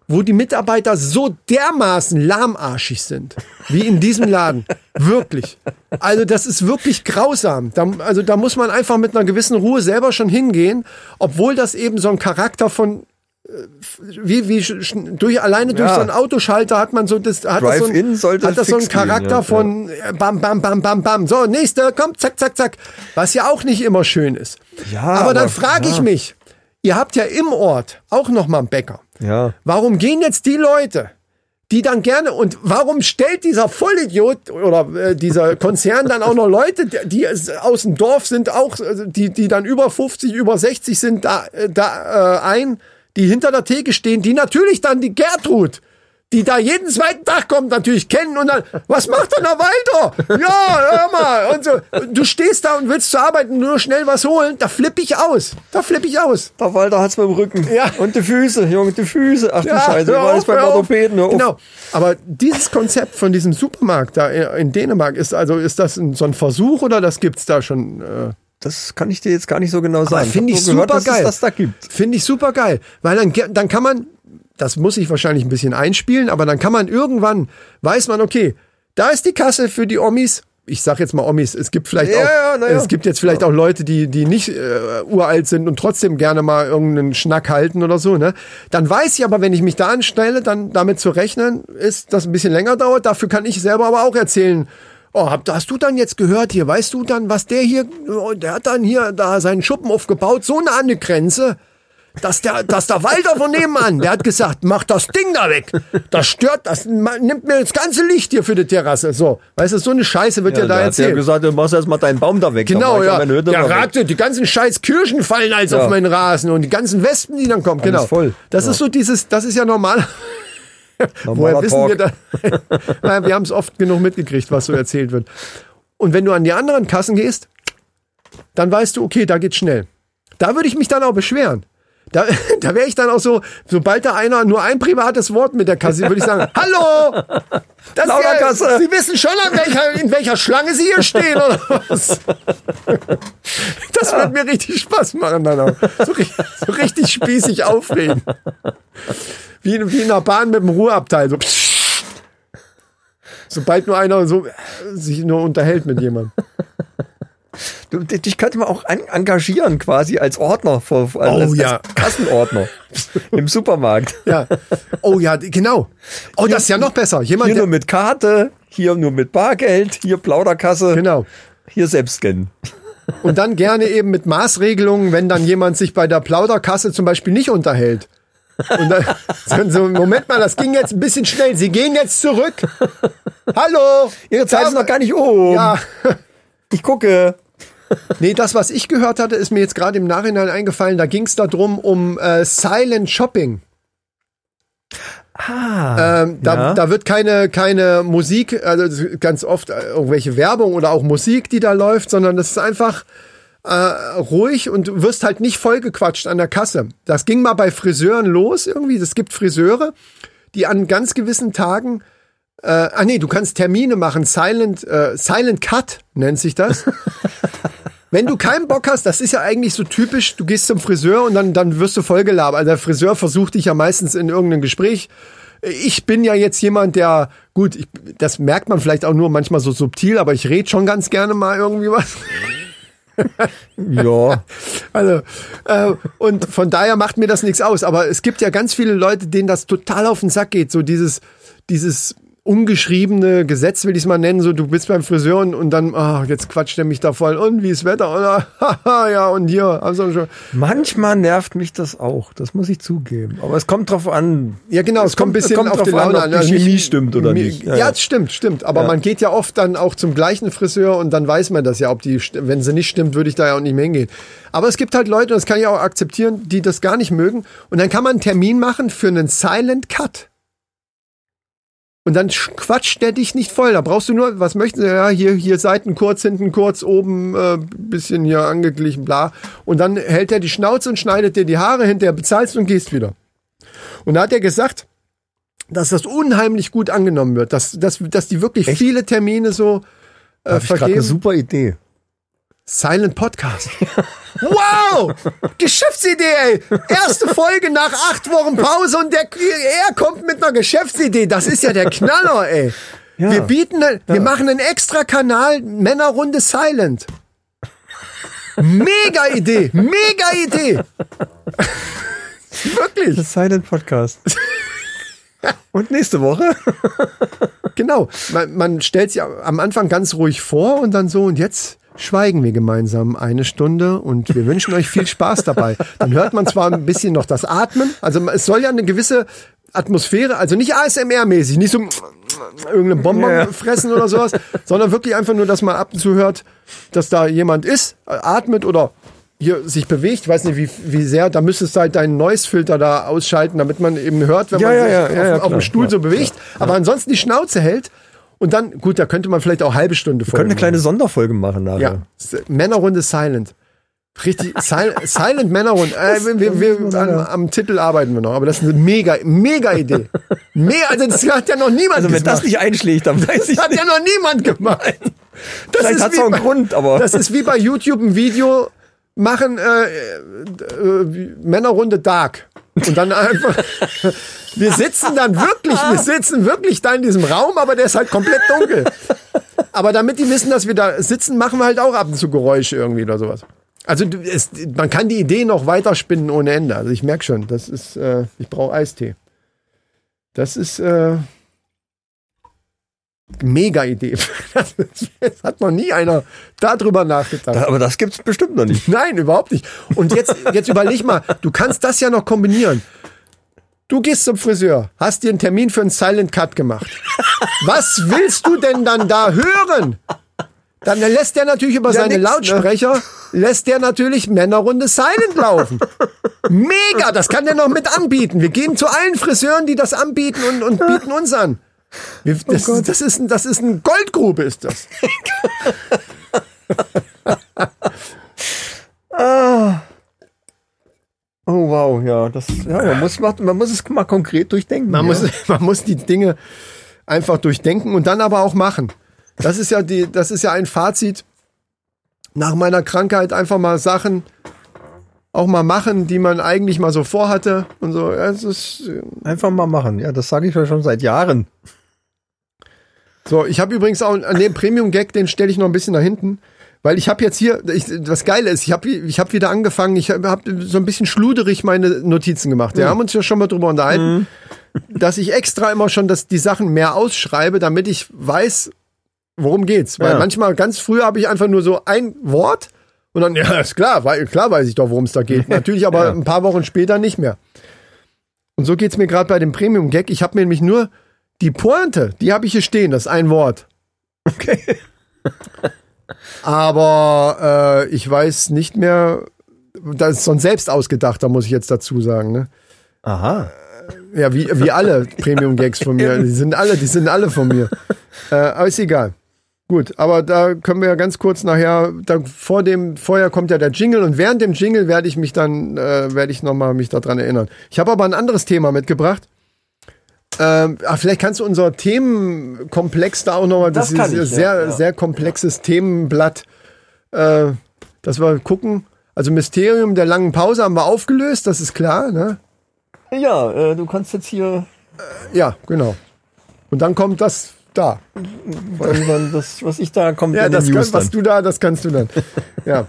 wo die Mitarbeiter so dermaßen lahmarschig sind, wie in diesem Laden. wirklich. Also das ist wirklich grausam. Da, also da muss man einfach mit einer gewissen Ruhe selber schon hingehen, obwohl das eben so ein Charakter von äh, wie, wie durch alleine durch Ja. so einen Autoschalter hat man so das hat das so ein, sollte hat das so einen Charakter ja, von äh, bam bam bam bam bam so nächste kommt zack zack zack was ja auch nicht immer schön ist Ja, aber, dann aber- frage ich mich ihr habt ja im Ort auch noch mal einen Bäcker Ja. Warum gehen jetzt die Leute, die dann gerne und warum stellt dieser Vollidiot oder äh, dieser Konzern dann auch noch Leute, die, die aus dem Dorf sind, auch also die die dann über 50, über 60 sind da äh, da äh, ein, die hinter der Theke stehen, die natürlich dann die Gertrud die da jeden zweiten Tag kommt, natürlich kennen und dann, was macht denn der Walter? Ja, hör mal. Und so. Du stehst da und willst zur Arbeit und nur schnell was holen, da flippe ich aus. Da flippe ich aus. Der Walter hat's mit dem Rücken. Ja. Und die Füße, Junge, die Füße. Ach du Scheiße, hör war alles beim. Orthopäden. Hör. Genau. Aber dieses Konzept von diesem Supermarkt da in Dänemark ist also ist das ein, so ein Versuch oder das gibt's da schon? Äh, Das kann ich dir jetzt gar nicht so genau sagen. finde ich gehört, super es geil. das da gibt. Finde ich super geil, weil dann dann kann man, das muss ich wahrscheinlich ein bisschen einspielen, aber dann kann man irgendwann weiß man okay, da ist die Kasse für die Omis. Ich sag jetzt mal Omis, es gibt vielleicht Ja, auch, ja, ja. es gibt jetzt vielleicht auch Leute, die, die nicht äh, uralt sind und trotzdem gerne mal irgendeinen Schnack halten oder so, ne? Dann weiß ich aber, wenn ich mich da anstelle, dann damit zu rechnen ist, dass ein bisschen länger dauert. Dafür kann ich selber aber auch erzählen. Oh, hast du dann jetzt gehört hier? Weißt du dann, was der hier, oh, der hat dann hier da seinen Schuppen aufgebaut, so nah an die Grenze dass der, dass der Walter von nebenan, der hat gesagt, mach das Ding da weg. Das stört, das nimmt mir das ganze Licht hier für die Terrasse. So, weißt du, so eine Scheiße wird ja, da der hat ja erzählt. gesagt, du machst erst mal deinen Baum da weg. Genau, Da ja. Der. Rate, die ganzen scheiß Kirschen fallen als Ja. auf meinen Rasen und die ganzen Wespen, die dann kommen. Alles genau. voll. Das Ja. ist so dieses, das ist ja normal. Normaler Woher wissen wir Talk. da? Nein, wir haben es oft genug mitgekriegt, was so erzählt wird. Und wenn du an die anderen Kassen gehst, dann weißt du, okay, da geht's schnell. Da würde ich mich dann auch beschweren. Da, da wäre ich dann auch so, sobald da einer nur ein privates Wort mit der Kasse, würde ich sagen, hallo, das ist ja, Plauderkasse. Sie wissen schon, an welcher, in welcher Schlange Sie hier stehen, oder was? Das wird mir richtig Spaß machen dann auch. So, so richtig spießig aufregen. Wie, in- wie in einer Bahn mit dem Ruheabteil. So. Sobald nur einer so äh, sich nur unterhält mit jemandem. Du, dich könnte man auch an, engagieren quasi als Ordner, vor, als, Oh, ja. als Kassenordner im Supermarkt. Ja. Oh ja, genau. Oh, das ist ja noch besser. Jemand, Hier nur mit Karte, hier nur mit Bargeld, hier Plauderkasse, genau. hier selbst scannen. Und dann gerne eben mit Maßregelungen, wenn dann jemand sich bei der Plauderkasse zum Beispiel nicht unterhält. Und dann so, Moment mal, das ging jetzt ein bisschen schnell. Sie gehen jetzt zurück. Hallo. Ihre Zeit Ja, ist noch gar nicht um. Ja. Ich gucke. Nee, das, was ich gehört hatte, ist mir jetzt gerade im Nachhinein eingefallen. Da ging es darum, um äh, Silent Shopping. Ah, Ähm, da, ja. da wird keine, keine Musik, also ganz oft äh, irgendwelche Werbung oder auch Musik, die da läuft, sondern das ist einfach äh, ruhig und du wirst halt nicht vollgequatscht an der Kasse. Das ging mal bei Friseuren los irgendwie. Es gibt Friseure, die an ganz gewissen Tagen äh, ah nee, du kannst Termine machen, Silent, äh, Silent Cut nennt sich das. wenn du keinen Bock hast, das ist ja eigentlich so typisch, du gehst zum Friseur und dann, dann wirst du vollgelabert. Also der Friseur versucht dich ja meistens in irgendeinem Gespräch. Ich bin ja jetzt jemand, der, gut, ich, das merkt man vielleicht auch nur manchmal so subtil, aber ich rede schon ganz gerne mal irgendwie was. Ja. Also, äh, und von daher macht mir das nichts aus. Aber es gibt ja ganz viele Leute, denen das total auf den Sack geht. So dieses, dieses ungeschriebene Gesetz, will ich es mal nennen, so du bist beim Friseur und, und dann, ah, jetzt quatscht er mich da voll und wie ist Wetter oder haha, ja und hier, also schon. Manchmal nervt mich das auch, das muss ich zugeben. Aber es kommt drauf an. Ja, genau, es, kommt ein bisschen kommt auf die drauf an, Laune ob die Chemie stimmt oder nicht. Ja, Ja, ja. es stimmt, stimmt. Aber Ja. man geht ja oft dann auch zum gleichen Friseur und dann weiß man das ja, ob die, wenn sie nicht stimmt, würde ich da ja auch nicht mehr hingehen. Aber es gibt halt Leute, und das kann ich auch akzeptieren, die das gar nicht mögen. Und dann kann man einen Termin machen für einen Silent Cut. Und dann sch- quatscht der dich nicht voll. Da brauchst du nur, was möchten sie? Ja, hier, hier Seiten kurz, hinten kurz, oben äh, bisschen hier angeglichen, bla. Und dann hält er die Schnauze und schneidet dir die Haare, hinterher bezahlst und gehst wieder. Und da hat er gesagt, dass das unheimlich gut angenommen wird, dass, dass, dass die wirklich Echt? viele Termine so äh, Hab ich gerade eine vergeben. super Idee. Silent Podcast. wow! Geschäftsidee, ey! Erste Folge nach acht Wochen Pause und der, er kommt mit einer Geschäftsidee. Das ist ja der Knaller, ey. Ja. Wir bieten, wir machen einen extra Kanal Männerrunde Silent. Mega Idee, mega Idee. Wirklich. Das Silent Podcast. Und nächste Woche? Genau. Man, man stellt sich am Anfang ganz ruhig vor und dann so, und jetzt schweigen wir gemeinsam eine Stunde und wir wünschen euch viel Spaß dabei. Dann hört man zwar ein bisschen noch das Atmen, also es soll ja eine gewisse Atmosphäre, also nicht ASMR-mäßig, nicht so irgendeine Bonbon Ja. fressen oder sowas, sondern wirklich einfach nur, dass man ab und zu hört, dass da jemand ist, atmet oder hier sich bewegt, ich weiß nicht wie, wie sehr, da müsstest du halt deinen Noise-Filter da ausschalten, damit man eben hört, wenn Ja, man ja, sich ja, auf, auf dem Stuhl so bewegt, aber ansonsten die Schnauze hält und dann, gut, da könnte man vielleicht auch halbe Stunde Wir können eine folgen. kleine Sonderfolge machen nachher. Ja, Männerrunde Silent. Richtig, Sil Silent Männerrunde. Äh, wir, wir, wir, am, am Titel arbeiten wir noch, aber das ist eine mega, mega Idee. Mega, also das hat ja noch niemand Also wenn gemacht. das nicht einschlägt, dann weiß ich das hat nicht. ja noch niemand gemacht. Das Vielleicht ist hat's wie auch einen bei- Grund, aber- Das ist wie bei YouTube ein Video machen, äh, äh, Männerrunde Dark. Und dann einfach, wir sitzen dann wirklich, wir sitzen wirklich da in diesem Raum, aber der ist halt komplett dunkel. Aber damit die wissen, dass wir da sitzen, machen wir halt auch ab und zu Geräusche irgendwie oder sowas. Also es, man kann die Idee noch weiter spinnen ohne Ende. Also ich merke schon, das ist, äh, ich brauche Eistee. Das ist äh, mega Idee. Das, ist- das hat noch nie einer darüber nachgedacht. Aber das gibt's bestimmt noch nicht. Nein, überhaupt nicht. Und jetzt, jetzt überleg mal, du kannst das ja noch kombinieren. Du gehst zum Friseur, hast dir einen Termin für einen Silent Cut gemacht. Was willst du denn dann da hören? Dann lässt der natürlich über Ja, seine nix, ne? Lautsprecher, lässt der natürlich Männerrunde Silent laufen. Mega, das kann der noch mit anbieten. Wir gehen zu allen Friseuren, die das anbieten und, und bieten uns an. Wir, das, das, ist, ein- das ist eine Goldgrube, ist das. Oh wow, ja, das, ja, man muss, man muss es mal konkret durchdenken. Man, ja. muss, man muss die Dinge einfach durchdenken und dann aber auch machen. Das ist ja die, das ist ja ein Fazit nach meiner Krankheit einfach mal Sachen auch mal machen, die man eigentlich mal so vorhatte und so. Ja, Es ist, äh, einfach mal machen. Ja, das sage ich ja schon seit Jahren. so, ich habe übrigens auch an dem Premium Gag, den stelle ich noch ein bisschen nach hinten, weil ich habe jetzt hier, ich, das Geile ist, ich habe ich hab wieder angefangen, ich habe hab so ein bisschen schluderig meine Notizen gemacht. Wir haben uns ja schon mal drüber unterhalten, dass ich extra immer schon das, die Sachen mehr ausschreibe, damit ich weiß, worum geht's. Weil Ja. manchmal ganz früh habe ich einfach nur so ein Wort und dann, ja, ist klar, weil, klar weiß ich doch, worum es da geht. Natürlich aber Ja. ein paar Wochen später nicht mehr. Und so geht's mir gerade bei dem Premium-Gag. Ich habe mir nämlich nur die Pointe, die habe ich hier stehen, das ist ein Wort. Okay. Aber äh, ich weiß nicht mehr, das ist so ein selbst ausgedachter, muss ich jetzt dazu sagen. Ne? Aha. Ja, wie, wie alle Premium-Gags von mir. Die sind alle, die sind alle von mir. Äh, aber ist egal. Gut, aber da können wir ja ganz kurz nachher, da vor dem, vorher kommt ja der Jingle und während dem Jingle werde ich mich dann, äh, werde ich nochmal mich daran erinnern. Ich habe aber ein anderes Thema mitgebracht. Ähm, ah, vielleicht kannst du unser Themenkomplex da auch nochmal, das, Das ist ich, sehr, ja. sehr komplexes Themenblatt, äh, dass wir gucken. Also Mysterium der langen Pause haben wir aufgelöst, das ist klar. Ne? Ja, äh, du kannst jetzt hier Ja, genau. Und dann kommt das da. irgendwann das, was ich da kommt Ja, das kann, was dann. du da, das kannst du dann. ja.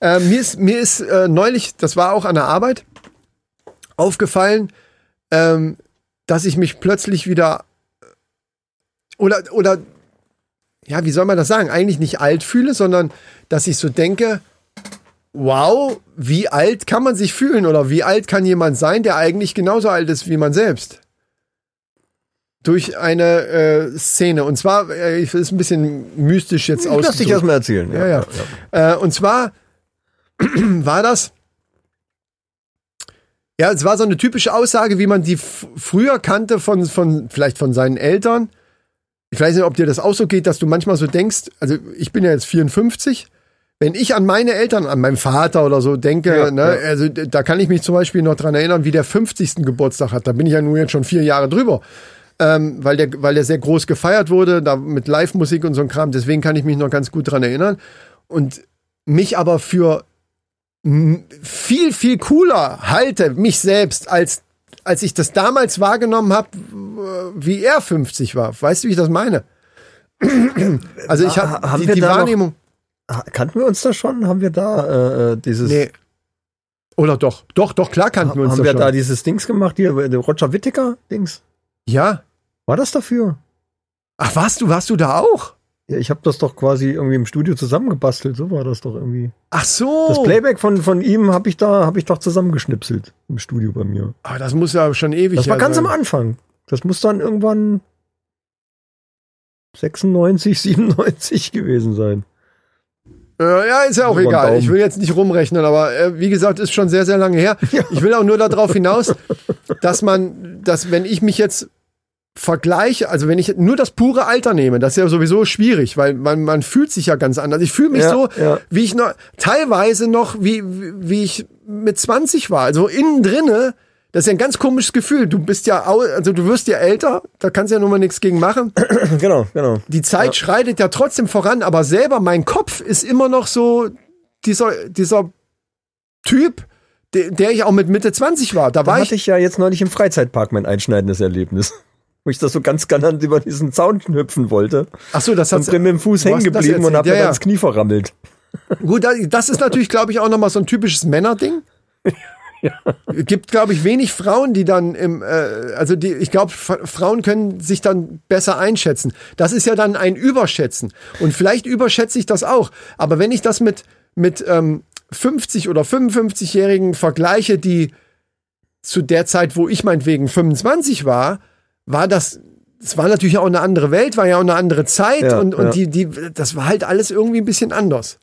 Äh, mir ist, mir ist äh, neulich, das war auch an der Arbeit, aufgefallen, ähm, dass ich mich plötzlich wieder oder oder ja, wie soll man das sagen? Eigentlich nicht alt fühle, sondern dass ich so denke, wow, wie alt kann man sich fühlen oder wie alt kann jemand sein, der eigentlich genauso alt ist wie man selbst? Durch eine äh, Szene. Und zwar, äh, ist ein bisschen mystisch jetzt aus. Lass dich erstmal erzählen. Ja, ja. Äh, und zwar war das. Ja, es war so eine typische Aussage, wie man die früher kannte von, von, vielleicht von seinen Eltern. Ich weiß nicht, ob dir das auch so geht, dass du manchmal so denkst, also ich bin ja jetzt 54, wenn ich an meine Eltern, an meinen Vater oder so denke, Ja, ne, ja. also da kann ich mich zum Beispiel noch dran erinnern, wie der 50. Geburtstag hat. Da bin ich ja nun jetzt schon vier Jahre drüber. Ähm, weil, der, weil der sehr groß gefeiert wurde, da mit Live-Musik und so ein Kram. Deswegen kann ich mich noch ganz gut dran erinnern. Und mich aber für viel, viel cooler halte, mich selbst, als, als ich das damals wahrgenommen habe, wie er 50 war. Weißt du, wie ich das meine? Also ich Ha- habe haben die, die noch- Wahrnehmung. Ha- Kannten wir uns da schon? Haben wir da äh, äh, dieses Nee. Oder doch? Doch, doch, klar kannten wir uns haben wir schon. da dieses Dings gemacht hier, der Roger Whittaker Dings? ja. War das dafür? Ach, warst du, warst du da auch? Ja, ich habe das doch quasi irgendwie im Studio zusammengebastelt. So war das doch irgendwie. Ach so. Das Playback von, von ihm habe ich da habe ich doch zusammengeschnipselt im Studio bei mir. Ah, das muss ja schon ewig Das war ganz sein. am Anfang. Das muss dann irgendwann 96, 97 gewesen sein. Äh, ja, ist ja auch egal. Ich will jetzt nicht rumrechnen, aber äh, wie gesagt, ist schon sehr, sehr lange her. Ich will auch nur darauf hinaus, dass man, dass wenn ich mich jetzt vergleiche, also wenn ich nur das pure Alter nehme, das ist ja sowieso schwierig, weil man, man fühlt sich ja ganz anders. Ich fühle mich Ja, so, ja. wie ich noch, teilweise noch, wie, wie ich mit 20 war. Also innen drinne, das ist ja ein ganz komisches Gefühl. Du bist ja, also du wirst ja älter, da kannst du ja nun mal nichts gegen machen. genau, genau. Die Zeit schreitet ja trotzdem voran, aber selber mein Kopf ist immer noch so dieser, dieser Typ, der, der ich auch mit Mitte 20 war. Da Da war hatte ich, ich ja jetzt neulich im Freizeitpark mein einschneidendes Erlebnis. Wo ich das so ganz galant über diesen Zaun hüpfen wollte. ach so, das Und hat bin mit dem Fuß hängen geblieben und erzählt? hab Ja, mir ja. das Knie verrammelt. Gut, da- das ist natürlich, glaube ich, auch nochmal so ein typisches Männerding. Gibt, glaube ich, wenig Frauen, die dann im, äh, also die, ich glaube, Frauen können sich dann besser einschätzen. Das ist ja dann ein Überschätzen. Und vielleicht überschätze ich das auch. Aber wenn ich das mit, mit ähm, 50 oder 55-Jährigen vergleiche, die zu der Zeit, wo ich meinetwegen 25 war, war das, es war natürlich auch eine andere Welt, war ja auch eine andere Zeit Ja, und, und ja. die, die, das war halt alles irgendwie ein bisschen anders.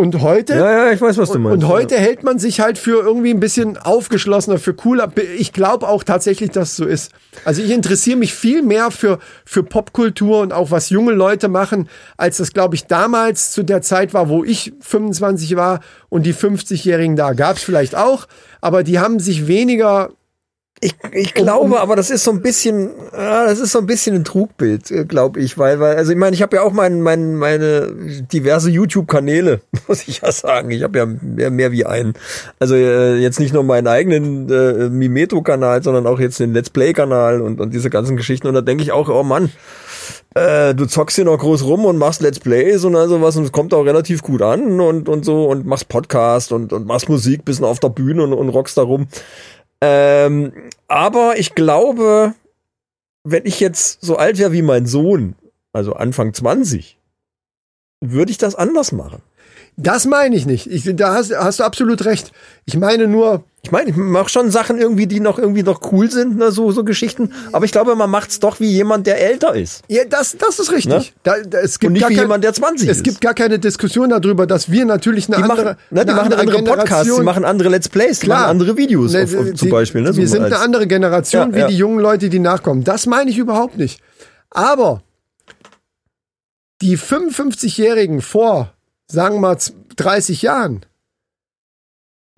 Und heute, Ja, ja, ich weiß, was du meinst. und heute hält man sich halt für irgendwie ein bisschen aufgeschlossener, für cooler. Ich glaube auch tatsächlich, dass es so ist. Also ich interessiere mich viel mehr für, für Popkultur und auch was junge Leute machen, als das, glaube ich, damals zu der Zeit war, wo ich 25 war und die 50-Jährigen da. Gab es vielleicht auch, aber die haben sich weniger Ich, ich glaube, aber das ist so ein bisschen, das ist so ein bisschen ein Trugbild, glaube ich, weil, weil, also ich meine, ich habe ja auch mein, mein, meine diverse YouTube-Kanäle, muss ich ja sagen. Ich habe ja mehr, mehr wie einen. Also äh, jetzt nicht nur meinen eigenen äh, Mimeto-Kanal, sondern auch jetzt den Let's Play-Kanal und, und diese ganzen Geschichten. Und da denke ich auch, oh Mann, äh, du zockst hier noch groß rum und machst Let's Plays und also was und es kommt auch relativ gut an und, und so und machst Podcast und, und machst Musik, bisschen auf der Bühne und, und rockst da rum. Ähm, aber ich glaube, wenn ich jetzt so alt wäre wie mein Sohn, also Anfang 20, würde ich das anders machen. Das meine ich nicht. Ich, da hast, hast du absolut recht. Ich meine nur, Ich meine, ich mache schon Sachen irgendwie, die noch irgendwie noch cool sind, ne, so, so Geschichten. Aber ich glaube, man macht's doch wie jemand, der älter ist. ja, das, das ist richtig. Ne? Da, da, es gibt Und nicht gar wie kein- jemand, der 20 Es ist. gibt gar keine Diskussion darüber, dass wir natürlich eine Die andere, machen, ne, die machen andere Podcasts, Generation- die machen andere Let's Plays, die Klar. machen andere Videos Ne, auf, auf, die- zum Beispiel. Ne, wir so sind als- eine andere Generation Ja, wie ja. die jungen Leute, die nachkommen. Das meine ich überhaupt nicht. Aber die 55-Jährigen vor, sagen wir mal, 30 Jahren,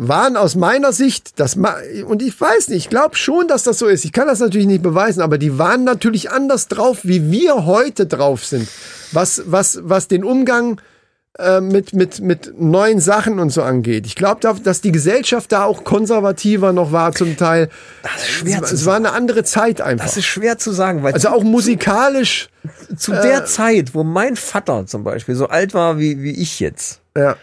waren aus meiner Sicht, das und ich weiß nicht, ich glaube schon, dass das so ist. Ich kann das natürlich nicht beweisen, aber die waren natürlich anders drauf, wie wir heute drauf sind. Was, was, was den Umgang äh, mit, mit, mit neuen Sachen und so angeht. Ich glaube, dass die Gesellschaft da auch konservativer noch war zum Teil. Das ist schwer es, zu es war eine andere Zeit einfach. Das ist schwer zu sagen, weil also auch musikalisch. zu der Zeit, wo mein Vater zum Beispiel so alt war wie, wie ich jetzt, Ja.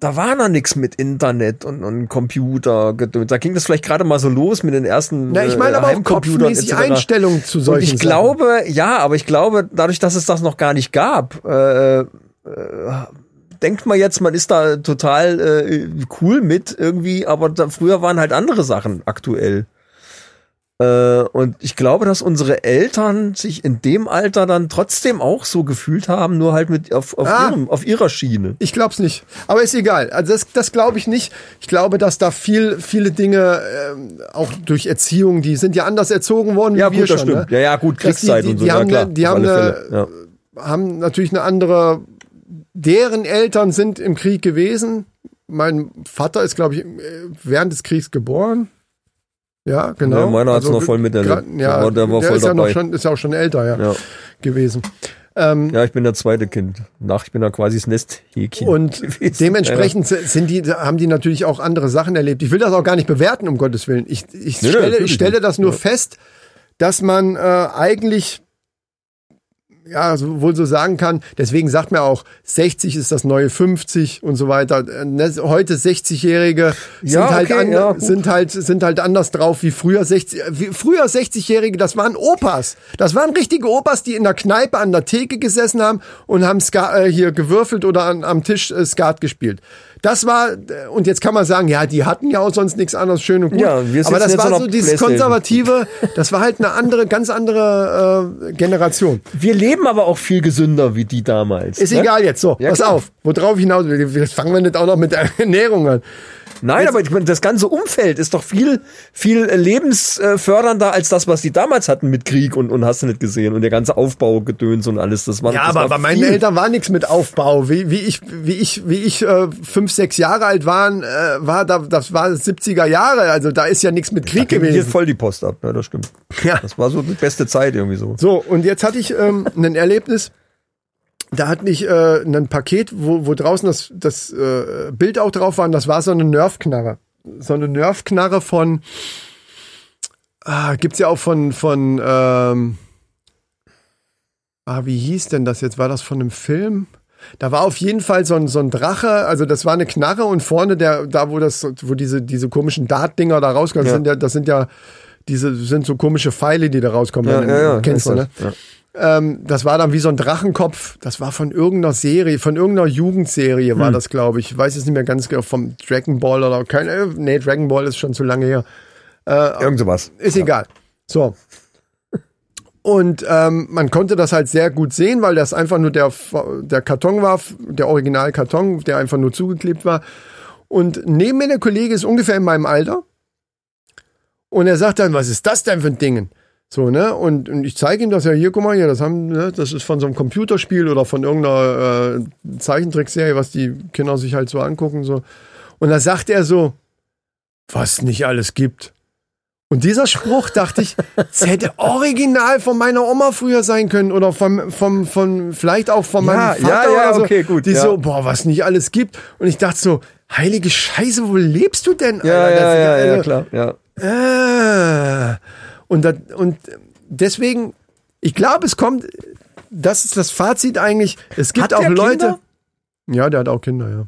Da war noch nichts mit Internet und, und Computer. Da ging das vielleicht gerade mal so los mit den ersten Na, ich meine äh, aber auch Heimcomputern etc. Einstellungen zu Und solchen ich Sachen. glaube, ja, aber ich glaube, dadurch, dass es das noch gar nicht gab, äh, äh, denkt man jetzt, man ist da total äh, cool mit irgendwie, aber da, früher waren halt andere Sachen aktuell. Äh, und ich glaube, dass unsere Eltern sich in dem Alter dann trotzdem auch so gefühlt haben, nur halt mit auf, auf, Ah. ihrem, auf ihrer Schiene. Ich glaub's nicht. Aber ist egal. Also das, das glaube ich nicht. Ich glaube, dass da viel, viele Dinge, ähm, auch durch Erziehung, die sind ja anders erzogen worden wie Ja, wir gut, das schon. stimmt. Ne? Ja, ja, gut, Dass die- Kriegszeit die, und so, die ja, haben klar, eine, die haben, eine, ja. haben natürlich eine andere, deren Eltern sind im Krieg gewesen. Mein Vater ist, glaube ich, äh, während des Kriegs geboren. Ja, genau. Ja, meiner hat's noch voll miterlebt. gra- Ja, Der war- der voll ist ja noch dabei. schon, ist ja auch schon älter, ja, Ja. gewesen. Ähm, ja, ich bin der zweite Kind. Nach, ich bin da quasi das Nesthäkchen. Und gewesen. dementsprechend sind die, haben die natürlich auch andere Sachen erlebt. Ich will das auch gar nicht bewerten, um Gottes Willen. Ich, ich, Nee, stelle, ich stelle das nur Ja. fest, dass man äh, eigentlich ja, so, wohl so sagen kann. Deswegen sagt man auch, 60 ist das neue 50 und so weiter. Äh, ne, Heute 60-Jährige sind, Ja, halt okay, an, ja, sind halt sind halt anders drauf wie früher 60. Wie, früher 60-Jährige, das waren Opas. Das waren richtige Opas, die in der Kneipe an der Theke gesessen haben und haben Ska, äh, hier gewürfelt oder an, am Tisch äh, Skat gespielt. Das war, äh, und jetzt kann man sagen, ja, die hatten ja auch sonst nichts anderes, schön und gut. Ja, wir Aber das jetzt war so dieses konservative, das war halt eine andere, ganz andere äh, Generation. Wir leben aber auch viel gesünder wie die damals. Ist ne? egal jetzt, so, Ja, pass klar. auf, worauf ich hinaus will. Jetzt fangen wir nicht auch noch mit der Ernährung an. Nein, aber ich meine, das ganze Umfeld ist doch viel, viel lebensfördernder als das, was die damals hatten mit Krieg und, und hast du nicht gesehen und der ganze Aufbau, Gedöns und alles. Das war, Ja, das aber war bei meinen. Eltern war nichts mit Aufbau. Wie, wie ich, wie ich, wie ich äh, fünf, sechs Jahre alt waren, äh, war da, das war 70er Jahre. Also da ist ja nichts mit Krieg hier gewesen. voll die Post ab, ja, das stimmt. Ja. Das war so die beste Zeit irgendwie so. So, und jetzt hatte ich ähm, ein Erlebnis. Da hat mich äh, ein Paket, wo, wo draußen das, das äh, Bild auch drauf war, und das war so eine Nerfknarre. So eine Nerfknarre von, ah, gibt's ja auch von, von, ähm, ah, wie hieß denn das jetzt? War das von einem Film? Da war auf jeden Fall so ein, so ein Drache, also das war eine Knarre und vorne der, da wo das, wo diese, diese komischen Dart-Dinger da rauskommen, das Ja. sind ja, das sind ja, diese sind so komische Pfeile, die da rauskommen. Ja, ja, ja, kennst du, ne? Ähm, das war dann wie so ein Drachenkopf. Das war von irgendeiner Serie, von irgendeiner Jugendserie Hm. war das, glaube ich. Ich weiß jetzt nicht mehr ganz genau, vom Dragon Ball oder kein, äh, nee, Dragon Ball ist schon zu lange her. Irgend sowas. Ist egal. So. Und ähm, man konnte das halt sehr gut sehen, weil das einfach nur der, der Karton war, der Originalkarton, der einfach nur zugeklebt war. Und neben mir der Kollege ist ungefähr in meinem Alter. Und er sagt dann, was ist das denn für ein Ding? So, ne? Und, und ich zeige ihm das ja hier, guck mal hier, das haben, ne, das ist von so einem Computerspiel oder von irgendeiner äh, Zeichentrickserie, was die Kinder sich halt so angucken. so. Und da sagt er so, was nicht alles gibt. Und dieser Spruch, dachte ich, es hätte original von meiner Oma früher sein können oder vom, vom, von, vielleicht auch von meinem Ja, Vater ja, ja, so. okay, gut, Die ja. so, boah, was nicht alles gibt. Und ich dachte so, heilige Scheiße, wo lebst du denn? Ja, Alter? ja, ja, ja, also- klar, ja. Ah. Und, das, und deswegen, ich glaube, es kommt, das ist das Fazit eigentlich. Es gibt Hat auch Leute. Kinder? Ja, der hat auch Kinder, ja.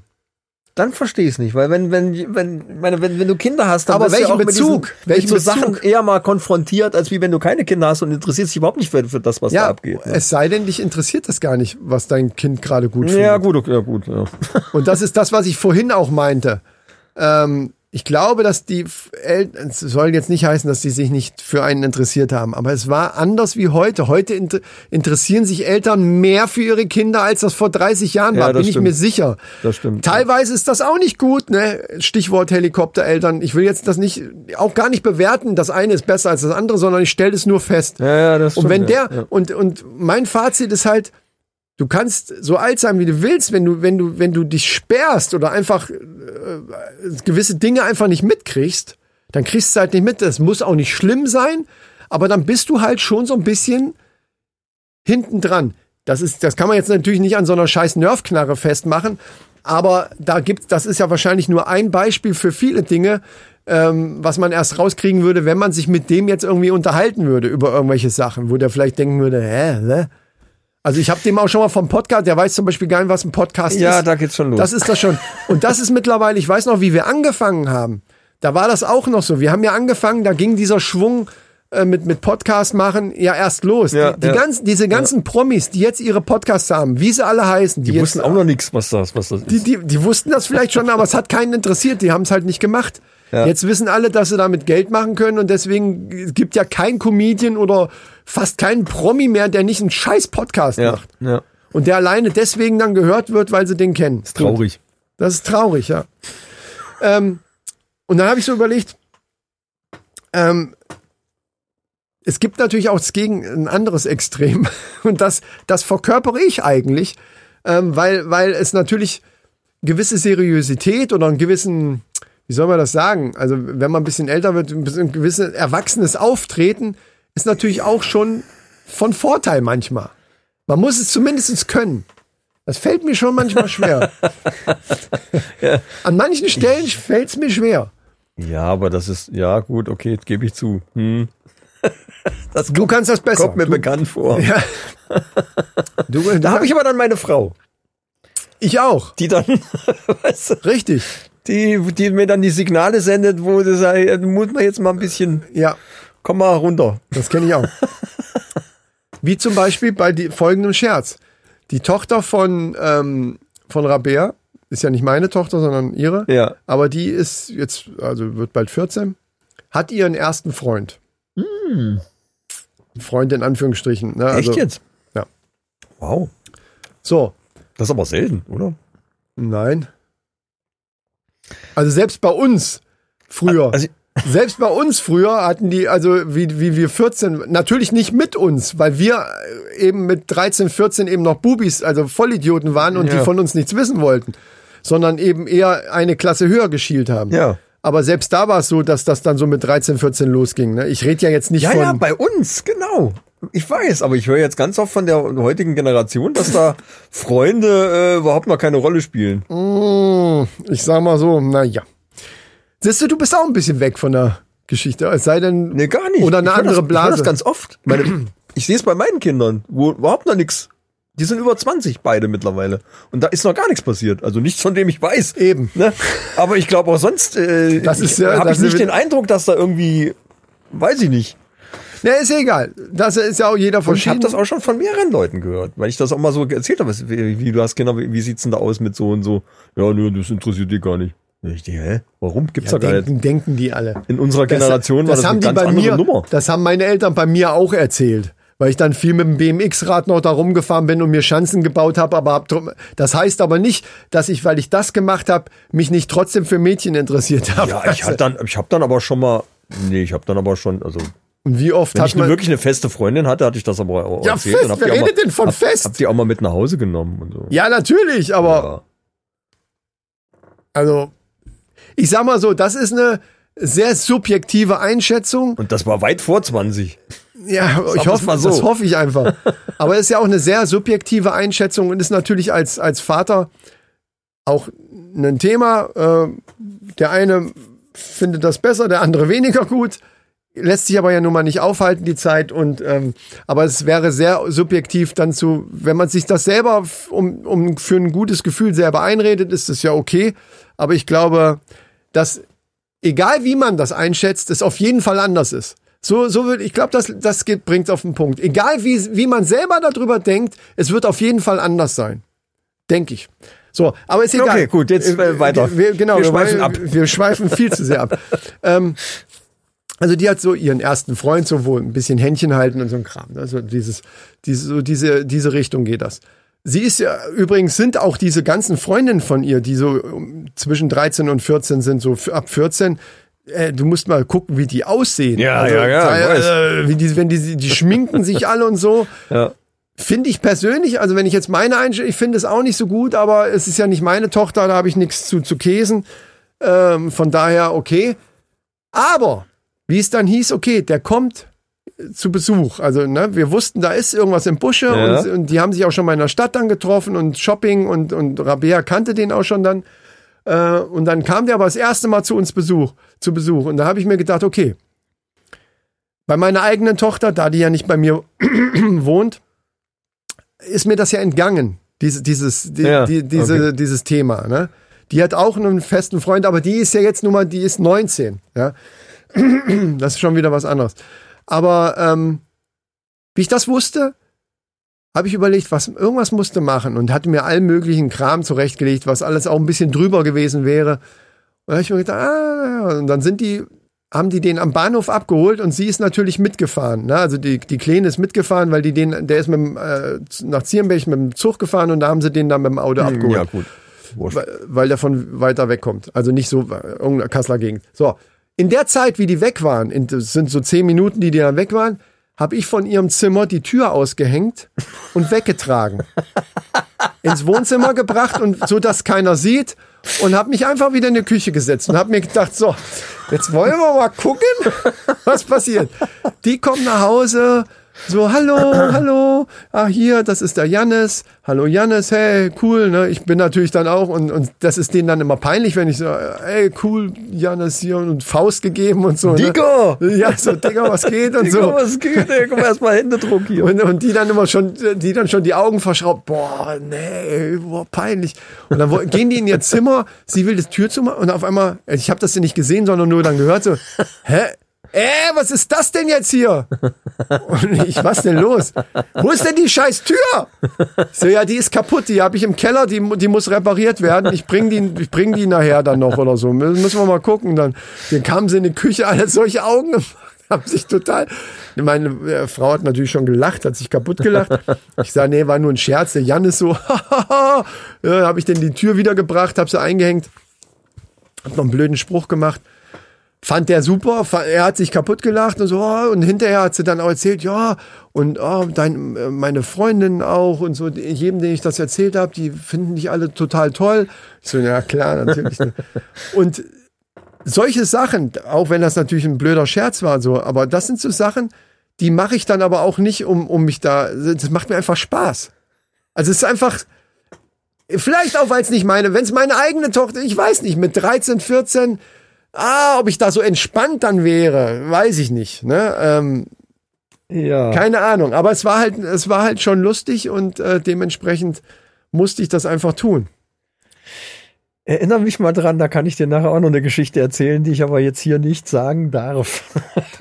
Dann verstehe ich es nicht, weil wenn, wenn, wenn, meine, wenn, wenn du Kinder hast, dann Aber bist du welchen auch mit Bezug? diesen, Welchen mit so Bezug? Sachen eher mal konfrontiert, als wie wenn du keine Kinder hast und interessierst dich überhaupt nicht für, für das, was da Ja, abgeht. Ne? es sei denn, dich interessiert das gar nicht, was dein Kind gerade gut findet. Ja, gut, okay, ja, gut. Ja. Und das ist das, was ich vorhin auch meinte. Ähm, ich glaube, dass die Eltern, es soll jetzt nicht heißen, dass die sich nicht für einen interessiert haben, aber es war anders wie heute. Heute inter interessieren sich Eltern mehr für ihre Kinder, als das vor 30 Jahren Ja, war, das bin ich stimmt. mir sicher. Das stimmt. Teilweise ist das auch nicht gut, ne? Stichwort Helikoptereltern. Ich will jetzt das nicht, auch gar nicht bewerten, das eine ist besser als das andere, sondern ich stelle es nur fest. Ja, ja, das Und stimmt, wenn ja, der, ja. und, und mein Fazit ist halt, du kannst so alt sein, wie du willst, wenn du, wenn du, wenn du dich sperrst oder einfach äh, gewisse Dinge einfach nicht mitkriegst, dann kriegst du halt nicht mit. Das muss auch nicht schlimm sein, aber dann bist du halt schon so ein bisschen hinten dran. Das ist, das kann man jetzt natürlich nicht an so einer scheiß Nerfknarre festmachen, aber da gibt's, das ist ja wahrscheinlich nur ein Beispiel für viele Dinge, ähm, was man erst rauskriegen würde, wenn man sich mit dem jetzt irgendwie unterhalten würde über irgendwelche Sachen, wo der vielleicht denken würde, hä, hä? Also ich habe dem auch schon mal vom Podcast, der weiß zum Beispiel gar nicht, was ein Podcast ist. Ja, da geht's schon los. Das ist das schon. Und das ist mittlerweile, ich weiß noch, wie wir angefangen haben. Da war das auch noch so. Wir haben ja angefangen, da ging dieser Schwung äh, mit, mit Podcast machen ja erst los. Ja, die, die ja. ganzen, diese ganzen Promis, die jetzt ihre Podcasts haben, wie sie alle heißen, die, die jetzt, wussten auch noch nichts, was das, was das ist. die, die, die wussten das vielleicht schon, aber es hat keinen interessiert. Die haben es halt nicht gemacht. Ja. Jetzt wissen alle, dass sie damit Geld machen können und deswegen gibt ja kein Comedian oder fast kein Promi mehr, der nicht einen scheiß Podcast ja, macht. ja. Und der alleine deswegen dann gehört wird, weil sie den kennen. Traurig. Das ist traurig, ja. ähm, und dann habe ich so überlegt, ähm, es gibt natürlich auch das Gegen ein anderes Extrem und das, das verkörpere ich eigentlich, ähm, weil, weil es natürlich gewisse Seriosität oder einen gewissen, wie soll man das sagen? Also wenn man ein bisschen älter wird, ein bisschen gewisses erwachsenes Auftreten ist natürlich auch schon von Vorteil manchmal. Man muss es zumindest können. Das fällt mir schon manchmal schwer. An manchen Stellen fällt es mir schwer. Ja, aber das ist, ja gut, okay, gebe ich zu. Hm. Das Du kannst das besser. kommt mir du, bekannt vor. Ja. du, Da habe ich aber dann meine Frau, ich auch. die dann, weißt du, Richtig. Die, die mir dann die Signale sendet, wo du sagst, ja, muss man jetzt mal ein bisschen, Ja, komm mal runter. das kenne ich auch. Wie zum Beispiel bei die, folgendem Scherz. Die Tochter von, ähm, von Rabea, ist ja nicht meine Tochter, sondern ihre. Ja. Aber die ist jetzt, also wird bald 14, hat ihren ersten Freund. Freund in Anführungsstrichen. Ne? Also, Echt jetzt? Ja. Wow. So, Das ist aber selten, oder? nein. Also selbst bei uns früher. Also, Selbst bei uns früher hatten die, also wie, wie wir 14, natürlich nicht mit uns, weil wir äh, eben mit 13, 14 eben noch Bubis, also Vollidioten waren und Ja. die von uns nichts wissen wollten, sondern eben eher eine Klasse höher geschielt haben. ja. Aber selbst da war es so, dass das dann so mit 13, 14 losging. Ne? Ich rede ja jetzt nicht Ja, von. ja, bei uns, genau. Ich weiß, aber ich höre jetzt ganz oft von der heutigen Generation, dass da Freunde äh, überhaupt noch keine Rolle spielen. Mm, ich sag mal so, naja. Siehst du, du bist auch ein bisschen weg von der Geschichte. Es sei denn. Nee, gar nicht. Oder eine Ich andere das, Ich Blase. das ganz oft. Meine, ich sehe es bei meinen Kindern, wo überhaupt noch nichts. Die sind über 20 beide mittlerweile. Und da ist noch gar nichts passiert. Also nichts, von dem ich weiß. Eben. Ne? Aber ich glaube auch sonst äh, Das ist ja- habe ich nicht den Eindruck, dass da irgendwie, weiß ich nicht. Ja, ist egal. Das ist ja auch jeder Und ich habe verschieden. das auch schon von mehreren Leuten gehört, weil ich das auch mal so erzählt habe. Wie, wie du hast genau, wie, wie sieht's denn da aus mit so und so? Ja, nö, das interessiert dich gar nicht. Ich denke, hä? Warum gibt's ja, da gar nicht? denken, denken die alle. In unserer Generation war das haben eine die ganz bei andere mir, Nummer. Das haben meine Eltern bei mir auch erzählt. Weil ich dann viel mit dem BMX-Rad noch da rumgefahren bin und mir Schanzen gebaut habe, aber hab drum, das heißt aber nicht, dass ich, weil ich das gemacht habe, mich nicht trotzdem für Mädchen interessiert habe. Ja, ich hab dann, ich habe dann aber schon mal, nee, ich habe dann aber schon, also und wie oft wenn hat ich man wirklich eine feste Freundin hatte, hatte ich das aber auch Ja, erzählt. fest, wer redet mal, denn von hab, fest? Hab die auch mal mit nach Hause genommen und so. Ja, natürlich, aber Ja. also ich sag mal so, das ist eine sehr subjektive Einschätzung. Und das war weit vor 20. Ja, ich hoffe, mal so. das hoffe ich einfach. Aber es ist ja auch eine sehr subjektive Einschätzung und ist natürlich als, als Vater auch ein Thema. Äh, der eine findet das besser, der andere weniger gut. Lässt sich aber ja nun mal nicht aufhalten, die Zeit. Und ähm, aber es wäre sehr subjektiv dann zu, wenn man sich das selber um, um für ein gutes Gefühl selber einredet, ist es ja okay. Aber ich glaube, dass egal wie man das einschätzt, es auf jeden Fall anders ist. So, so würde ich glaube, das, das bringt auf den Punkt. Egal wie, wie man selber darüber denkt, es wird auf jeden Fall anders sein. Denke ich. So, aber ist egal. Okay, gut, jetzt, äh, weiter. Wir, genau, Wir wir schweifen wollen- ab. Wir schweifen viel zu sehr ab. ähm, also die hat so ihren ersten Freund, so wo ein bisschen Händchen halten und so ein Kram. Also dieses, diese, so diese, diese Richtung geht das. Sie ist ja, übrigens sind auch diese ganzen Freundinnen von ihr, die so zwischen 13 und 14 sind, so ab 14, äh, du musst mal gucken, wie die aussehen. Ja, ja, ja, weiß. Äh, wie die, wenn die, die schminken sich alle und so. Ja. Finde ich persönlich, also wenn ich jetzt meine Einstellung, ich finde es auch nicht so gut, aber es ist ja nicht meine Tochter, da habe ich nichts zu, zu käsen. Ähm, von daher okay. Aber, wie es dann hieß, okay, der kommt zu Besuch. Also, ne, wir wussten, da ist irgendwas im Busche Ja. und, und die haben sich auch schon mal in der Stadt dann getroffen und Shopping und, und Rabea kannte den auch schon dann. Äh, und dann kam der aber das erste Mal zu uns Besuch, zu Besuch. Und da habe ich mir gedacht, okay, bei meiner eigenen Tochter, da die ja nicht bei mir wohnt, ist mir das ja entgangen, diese, dieses, die, Ja, die, diese, okay. dieses Thema. Ne? Die hat auch einen festen Freund, aber die ist ja jetzt nun mal, die ist 19. Ja? Das ist schon wieder was anderes. Aber ähm, wie ich das wusste, habe ich überlegt, was irgendwas musste machen und hatte mir allen möglichen Kram zurechtgelegt, was alles auch ein bisschen drüber gewesen wäre. Und da habe ich mir gedacht, ah, und dann sind die, haben die den am Bahnhof abgeholt und sie ist natürlich mitgefahren. Ne? Also die, die Kleine ist mitgefahren, weil die den, der ist mit dem, äh, nach Zierenberg mit dem Zug gefahren und da haben sie den dann mit dem Auto abgeholt Ja, gut. Wurscht. weil, weil der von weiter weg kommt. Also nicht so äh, irgendeiner Kasseler Gegend. So, in der Zeit, wie die weg waren, in, das sind so zehn Minuten, die die dann weg waren, habe ich von ihrem Zimmer die Tür ausgehängt und weggetragen. Ins Wohnzimmer gebracht und so, dass keiner sieht und habe mich einfach wieder in die Küche gesetzt und habe mir gedacht, so, jetzt wollen wir mal gucken, was passiert. Die kommen nach Hause, so, hallo, hallo, ah, hier, das ist der Jannis, hallo Jannis, hey, cool, ne, ich bin natürlich dann auch und, und das ist denen dann immer peinlich, wenn ich so, hey, cool, Jannis hier und Faust gegeben und so. Digga! Ne? Ja, so, Digga, was geht und Digga, so. was geht? Ey, Guck mal, erstmal Händedruck hier. Und, und die dann immer schon, die dann schon die Augen verschraubt. Boah, nee, boah, peinlich. Und dann gehen die in ihr Zimmer, sie will das Tür zumachen und auf einmal, ich habe das ja nicht gesehen, sondern nur dann gehört so, hä? Äh, was ist das denn jetzt hier? Und ich, was denn los? Wo ist denn die scheiß Tür? Ich So, ja, die ist kaputt, die habe ich im Keller, die, die muss repariert werden. Ich bring die, ich bring die nachher dann noch oder so. Mü- Müssen wir mal gucken. Dann, dann kamen sie in die Küche, alle solche Augen gemacht, haben sich total. Meine äh, Frau hat natürlich schon gelacht, hat sich kaputt gelacht. Ich sage, nee, war nur ein Scherz. Der Jan ist so, ja, habe ich denn die Tür wiedergebracht, habe sie eingehängt, hab noch einen blöden Spruch gemacht fand der super, er hat sich kaputt gelacht und so, oh, und hinterher hat sie dann auch erzählt, ja, und oh, dein, äh, meine Freundin auch und so, jedem, den ich das erzählt habe, die finden dich alle total toll. Ich so, ja klar, natürlich. und solche Sachen, auch wenn das natürlich ein blöder Scherz war, so, aber das sind so Sachen, die mache ich dann aber auch nicht, um, um mich da, das macht mir einfach Spaß. Also es ist einfach, vielleicht auch, weil es nicht meine, wenn es meine eigene Tochter, ich weiß nicht, mit 13, 14, ah, ob ich da so entspannt dann wäre, weiß ich nicht. Ne? Ähm, Ja. keine Ahnung. Aber es war halt, es war halt schon lustig und äh, dementsprechend musste ich das einfach tun. Erinnere mich mal dran, da kann ich dir nachher auch noch eine Geschichte erzählen, die ich aber jetzt hier nicht sagen darf.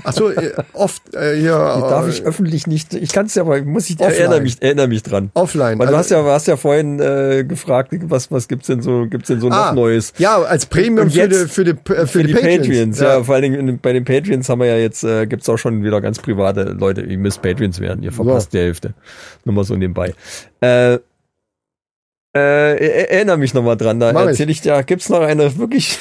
Achso, äh, oft äh, hier Die darf äh, ich öffentlich nicht. Ich kann es ja, aber muss ich Offline. erinnere mich, erinnere mich dran. offline. Weil du Also- hast ja, hast ja vorhin äh, gefragt, was, was gibt's denn so, gibt's denn so noch ah, Neues? Ja, als Premium Und für jetzt- die, für die, äh, für Für die, Patreons, ja. Vor allen Dingen in- bei den Patreons haben wir ja jetzt, äh, gibt's auch schon wieder ganz private Leute, ihr müsst Patreons werden, ihr verpasst die Hälfte. Nur mal so nebenbei. Äh, äh, er- erinnere mich nochmal dran, da erzähle ich dir, gibt's noch eine wirklich,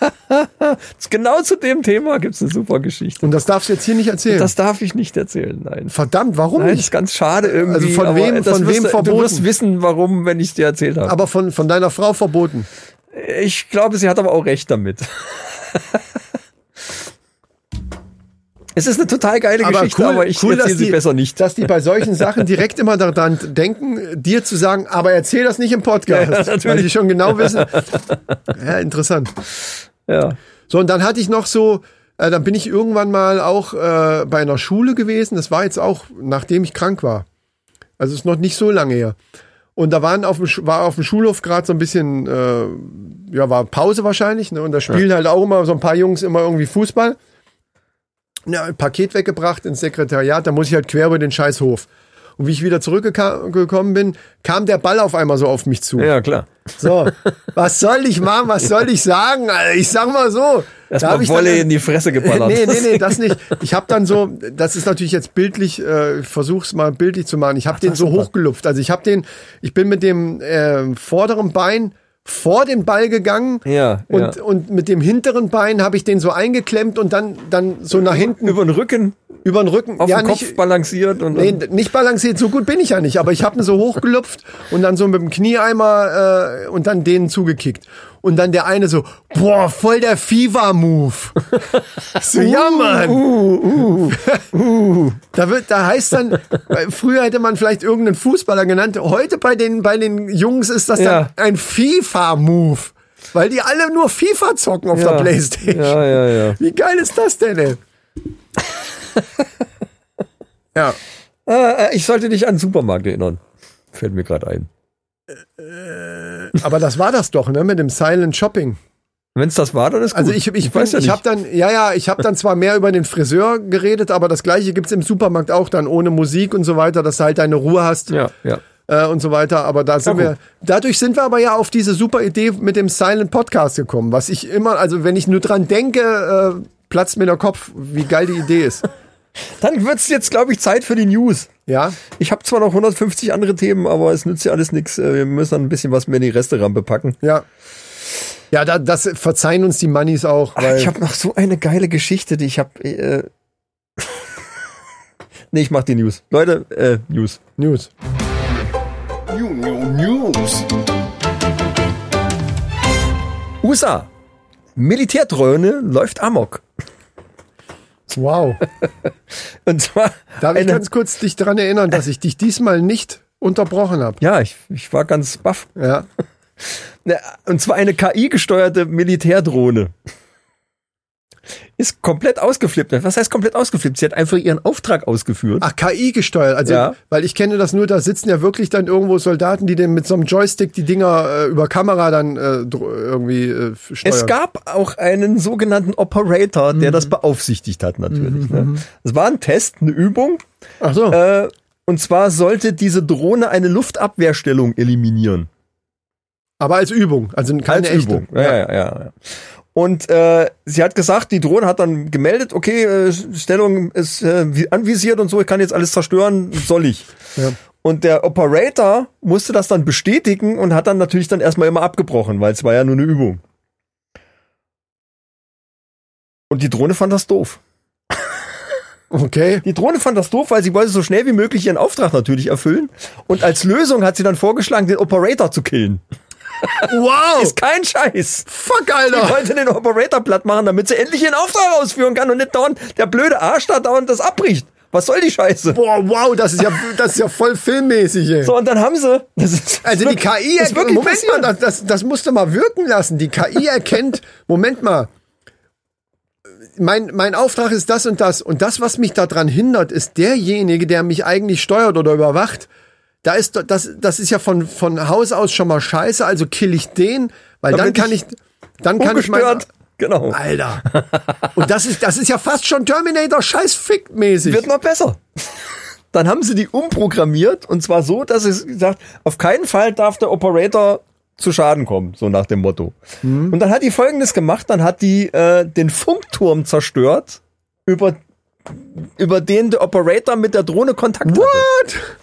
genau zu dem Thema gibt's eine super Geschichte. Und das darfst du jetzt hier nicht erzählen. Das darf ich nicht erzählen, nein. Verdammt, warum Nein, das nicht? ist ganz schade irgendwie. Also von wem- das von wem du, verboten? Du wirst wissen, warum, wenn ich dir erzählt habe. Aber von, von deiner Frau verboten. Ich glaube, sie hat aber auch recht damit. es ist eine total geile Geschichte, aber ich dass erzähle sie die, besser nicht. Dass die bei solchen Sachen direkt immer daran denken, dir zu sagen, aber erzähl das nicht im Podcast. Ja, natürlich. weil die schon genau wissen. Ja, interessant. Ja. So, und dann hatte ich noch so, äh, dann bin ich irgendwann mal auch äh, bei einer Schule gewesen. Das war jetzt auch, nachdem ich krank war. Also ist noch nicht so lange her. Und da waren auf dem, war auf dem Schulhof gerade so ein bisschen, äh, ja, war Pause wahrscheinlich. Ne? Und da spielen halt auch immer so ein paar Jungs immer irgendwie Fußball. Ja, ein Paket weggebracht ins Sekretariat, da muss ich halt quer über den Scheißhof. Und wie ich wieder zurückgekommen bin, kam der Ball auf einmal so auf mich zu. ja, klar. So, was soll ich machen? Was soll ich sagen? Ich sag mal so. da Erstmal ich Wolle in die Fresse geballert. nee, nee, nee, das nicht. Ich habe dann so, das ist natürlich jetzt bildlich, äh, versuch's mal bildlich zu machen. Ich habe den so hochgelupft. Also ich habe den, ich bin mit dem äh, vorderen Bein vor den Ball gegangen Ja, und, ja. und mit dem hinteren Bein habe ich den so eingeklemmt und dann, dann so nach hinten Über den Rücken, über den Rücken. auf ja, den Kopf nicht, balanciert und Nee, nicht balanciert, so gut bin ich ja nicht, aber ich habe ihn so hochgelupft und dann so mit dem Knieeimer äh, und dann denen zugekickt. Und dann der eine so, boah, voll der FIFA-Move. so, ja, Mann. da wird, da heißt dann, früher hätte man vielleicht irgendeinen Fußballer genannt, heute bei den, bei den Jungs ist das Ja. dann ein FIFA-Move. Weil die alle nur FIFA zocken auf der Ja. Playstation. Ja, ja, ja. Wie geil ist das denn, ey? ja. Äh, ich sollte dich an den Supermarkt erinnern. Fällt mir gerade ein. Aber das war das doch, ne, mit dem Silent Shopping. Wenn es das war, dann ist gut. Also ich, ich, ich, weiß ja ich habe dann, ja, ja, ich habe dann zwar mehr über den Friseur geredet, aber das gleiche gibt's im Supermarkt auch dann ohne Musik und so weiter, dass du halt deine Ruhe hast Ja, ja. äh, und so weiter. Aber da sind Ja, wir, dadurch sind wir aber ja auf diese super Idee mit dem Silent Podcast gekommen, was ich immer, also wenn ich nur dran denke, äh, platzt mir der Kopf, wie geil die Idee ist. Dann wird's jetzt, glaube ich, Zeit für die News. Ja, Ich habe zwar noch 150 andere Themen, aber es nützt ja alles nichts. Wir müssen dann ein bisschen was mehr in die Resterampe packen. ja. Ja, da, das verzeihen uns die Mannis auch, Ach, ich habe noch so eine geile Geschichte, die ich habe. Äh, nee, ich mach die News. Leute, äh, News. News. News. USA. Militärdrone läuft amok. Wow. Und zwar Darf ich ganz kurz dich daran erinnern, dass ich dich diesmal nicht unterbrochen habe? ja, ich, ich war ganz baff. Ja. Und zwar eine KI-gesteuerte Militärdrohne. Ist komplett ausgeflippt. Was heißt komplett ausgeflippt? Sie hat einfach ihren Auftrag ausgeführt. Ach, KI gesteuert. Also, Ja. weil ich kenne das nur, da sitzen ja wirklich dann irgendwo Soldaten, die den mit so einem Joystick die Dinger äh, über Kamera dann äh, irgendwie äh, steuern. Es gab auch einen sogenannten Operator, der das beaufsichtigt hat, natürlich. Ne? Es war ein Test, eine Übung. Ach so. Äh, und zwar sollte diese Drohne eine Luftabwehrstellung eliminieren. Aber als Übung. Also keine Als echte. Übung. Ja, ja, ja. ja. Und äh, sie hat gesagt, die Drohne hat dann gemeldet, okay, äh, Stellung ist äh, anvisiert und so, ich kann jetzt alles zerstören, soll ich. Ja. Und der Operator musste das dann bestätigen und hat dann natürlich dann erstmal immer abgebrochen, weil es war ja nur eine Übung. Und die Drohne fand das doof. Okay. Die Drohne fand das doof, weil sie wollte so schnell wie möglich ihren Auftrag natürlich erfüllen. Und als Lösung hat sie dann vorgeschlagen, den Operator zu killen. Wow. Ist kein Scheiß. Fuck, Die Alter. wollte den Operator platt machen, damit sie endlich ihren Auftrag ausführen kann und nicht dauernd der blöde Arsch da dauernd das abbricht. Was soll die Scheiße? Boah, wow, das ist ja, das ist ja voll filmmäßig, ey. So, und dann haben sie. Das ist, Also die KI, das ist wirklich Moment mal, das, das, das musst du mal wirken lassen. Die KI erkennt, Moment mal, mein, mein Auftrag ist das und das. Und das, was mich daran hindert, ist derjenige, der mich eigentlich steuert oder überwacht. Da ist das, das ist ja von, von Haus aus schon mal scheiße, also kill ich den, weil dann Damit kann ich, ich dann kann ich mein. Genau. Alter. Und das ist, das ist ja fast schon Terminator scheiß fick mäßig. Wird noch besser. Dann haben sie die umprogrammiert und zwar so, dass es gesagt, auf keinen Fall darf der Operator zu Schaden kommen, so nach dem Motto. Und dann hat die folgendes gemacht, dann hat die äh, den Funkturm zerstört, über, über den der Operator mit der Drohne Kontakt hatte. What?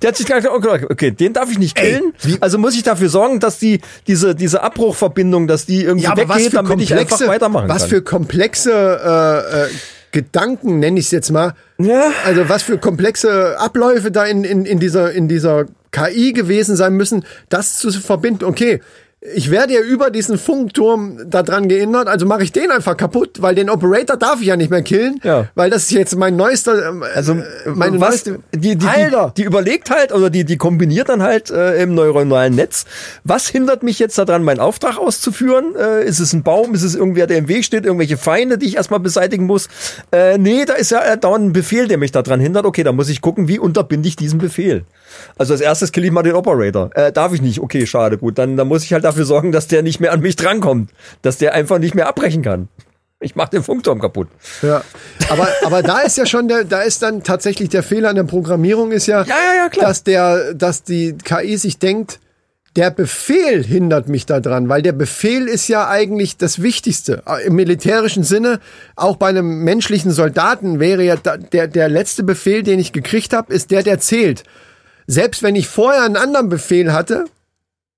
Der hat sich gedacht, okay, den darf ich nicht killen. also muss ich dafür sorgen, dass die diese diese Abbruchverbindung, dass die irgendwie Ja, was weggeht, für damit ich einfach komplexe, weitermachen was kann. für komplexe äh, äh, Gedanken nenne ich es jetzt mal. Ja. Also was für komplexe Abläufe da in, in, in dieser in dieser KI gewesen sein müssen, das zu verbinden. Okay, ich werde ja über diesen Funkturm da dran geändert, also mache ich den einfach kaputt, weil den Operator darf ich ja nicht mehr killen, Ja. weil das ist jetzt mein neuester, ähm, Also äh, meine was, neueste, die, die, die, Alter, die überlegt halt oder die, die kombiniert dann halt äh, im neuronalen Netz. Was hindert mich jetzt daran, meinen Auftrag auszuführen? Äh, ist es ein Baum? Ist es irgendwer, der im Weg steht? Irgendwelche Feinde, die ich erstmal beseitigen muss? Äh, nee, da ist ja äh, dauernd ein Befehl, der mich daran hindert. Okay, da muss ich gucken, wie unterbinde ich diesen Befehl. Also als erstes kill ich mal den Operator. Äh, darf ich nicht? Okay, schade, gut. Dann, dann muss ich halt dafür sorgen, dass der nicht mehr an mich drankommt. Dass der einfach nicht mehr abbrechen kann. Ich mach den Funkturm kaputt. Ja, aber, aber da ist ja schon der, da ist dann tatsächlich der Fehler in der Programmierung ist ja, Ja, ja, ja, dass der, dass die KI sich denkt, der Befehl hindert mich daran, weil der Befehl ist ja eigentlich das Wichtigste. Im militärischen Sinne, auch bei einem menschlichen Soldaten wäre ja der, der letzte Befehl, den ich gekriegt habe, ist der, der zählt. Selbst wenn ich vorher einen anderen Befehl hatte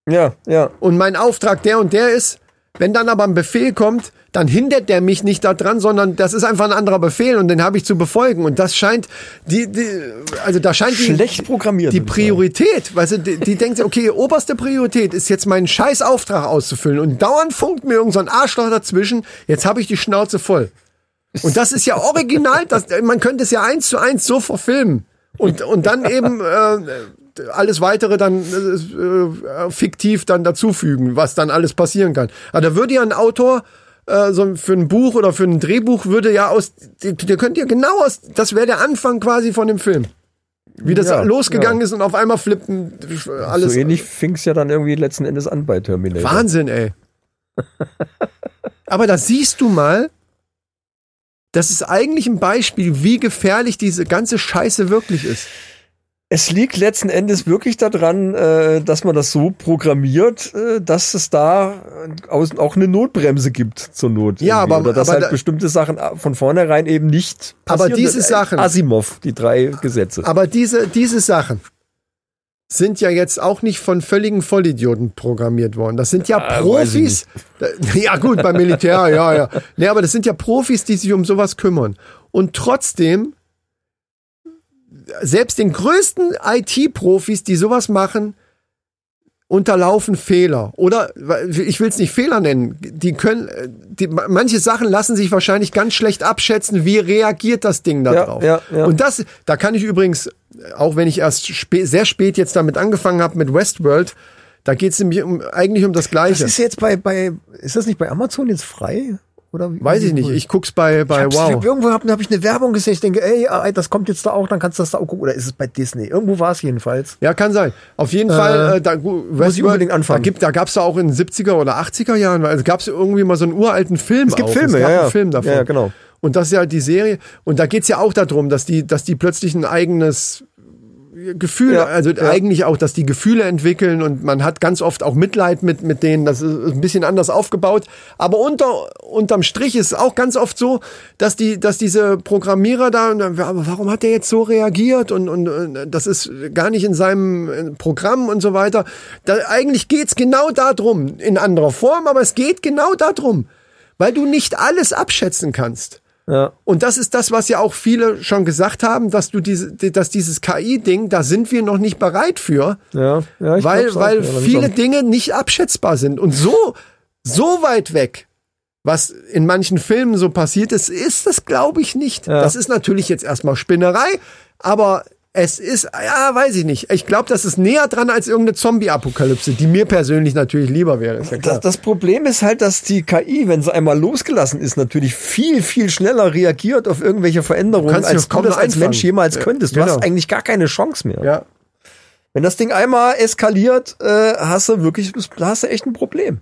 Ja, ja. und mein Auftrag der und der ist, Wenn dann aber ein Befehl kommt, dann hindert der mich nicht daran, sondern das ist einfach ein anderer Befehl und den habe ich zu befolgen. Und das scheint die, die also da scheint die, Schlecht programmiert. die ich sagen. Priorität, weißt du, die, die denkt sich, okay, oberste Priorität ist jetzt meinen scheiß Auftrag auszufüllen und dauernd funkt mir irgendein so ein Arschloch dazwischen, jetzt habe ich die Schnauze voll. Und das ist ja original, das, man könnte es ja eins zu eins so verfilmen. Und, und dann eben äh, alles weitere dann äh, fiktiv dann dazufügen, was dann alles passieren kann. Aber da würde ja ein Autor äh, so für ein Buch oder für ein Drehbuch würde ja aus, der könnt ihr genau aus, das wäre der Anfang quasi von dem Film. Wie das Ja, losgegangen ja. ist und auf einmal flippen alles. so ähnlich fing es ja dann irgendwie letzten Endes an bei Terminator. Wahnsinn, ey. Aber da siehst du mal, das ist eigentlich ein Beispiel, wie gefährlich diese ganze Scheiße wirklich ist. Es liegt letzten Endes wirklich daran, äh, dass man das so programmiert, äh, dass es da äh, auch eine Notbremse gibt zur Not. Ja, irgendwie. aber- Oder dass aber halt da- bestimmte Sachen von vornherein eben nicht Aber passieren. diese Äh, Sachen- Asimov, die drei Gesetze. Aber diese, diese Sachen sind ja jetzt auch nicht von völligen Vollidioten programmiert worden. Das sind ja Ah, weiß ich Profis. Ja gut, beim Militär, ja, ja. Nee, aber das sind ja Profis, die sich um sowas kümmern. Und trotzdem, selbst den größten IT-Profis, die sowas machen, unterlaufen Fehler. Oder ich will es nicht Fehler nennen. Die können, die, manche Sachen lassen sich wahrscheinlich ganz schlecht abschätzen. Wie reagiert das Ding da Ja, drauf? ja, ja. Und das, da kann ich übrigens, auch wenn ich erst spä sehr spät jetzt damit angefangen habe mit Westworld, da geht es nämlich um, eigentlich um das das Gleiche. ist jetzt bei, bei, ist das nicht bei Amazon jetzt frei? Oder wie- Weiß ich nicht. Ich guck's bei, bei Hab's- Wow. Irgendwo habe hab ich eine Werbung gesehen. Ich denke, ey, ey, das kommt jetzt da auch, dann kannst du das da auch gucken. Oder ist es bei Disney? Irgendwo war es jedenfalls. Ja, kann sein. Auf jeden Fall, äh, da, muss ich unbedingt anfangen. Da, gibt, da gab's da auch in den 70er oder 80er Jahren, weil es gab's irgendwie mal so einen uralten Film. Es gibt auch. Filme, es gab ja, einen. Film davon. Ja, ja, genau. Und das ist ja die Serie. Und da geht's ja auch darum, dass die, dass die plötzlich ein eigenes Gefühl, Ja, also ja. eigentlich auch, dass die Gefühle entwickeln und man hat ganz oft auch Mitleid mit, mit denen. Das ist ein bisschen anders aufgebaut. Aber unter, unterm Strich ist es auch ganz oft so, dass die, dass diese Programmierer da, aber warum hat der jetzt so reagiert und, und, und das ist gar nicht in seinem Programm und so weiter. Da, eigentlich geht's genau darum, in anderer Form, aber es geht genau darum, weil du nicht alles abschätzen kannst. Ja. Und das ist das, was ja auch viele schon gesagt haben, dass du diese, dass dieses KI-Ding, da sind wir noch nicht bereit für, Ja, ja, ich weil, auch. weil langsam. viele Dinge nicht abschätzbar sind. Und so, so weit weg, was in manchen Filmen so passiert ist, ist das, glaube ich, nicht. Das ist natürlich jetzt erstmal Spinnerei, aber es ist, ja, weiß ich nicht. Ich glaube, das ist näher dran als irgendeine Zombie-Apokalypse, die mir persönlich natürlich lieber wäre. Ja. Das, das Problem ist halt, dass die KI, wenn sie einmal losgelassen ist, natürlich viel, viel schneller reagiert auf irgendwelche Veränderungen, als du das als. Mensch jemals Ja, könntest. Du genau. hast eigentlich gar keine Chance mehr. ja. Wenn das Ding einmal eskaliert, äh, hast du wirklich, da hast du echt ein Problem.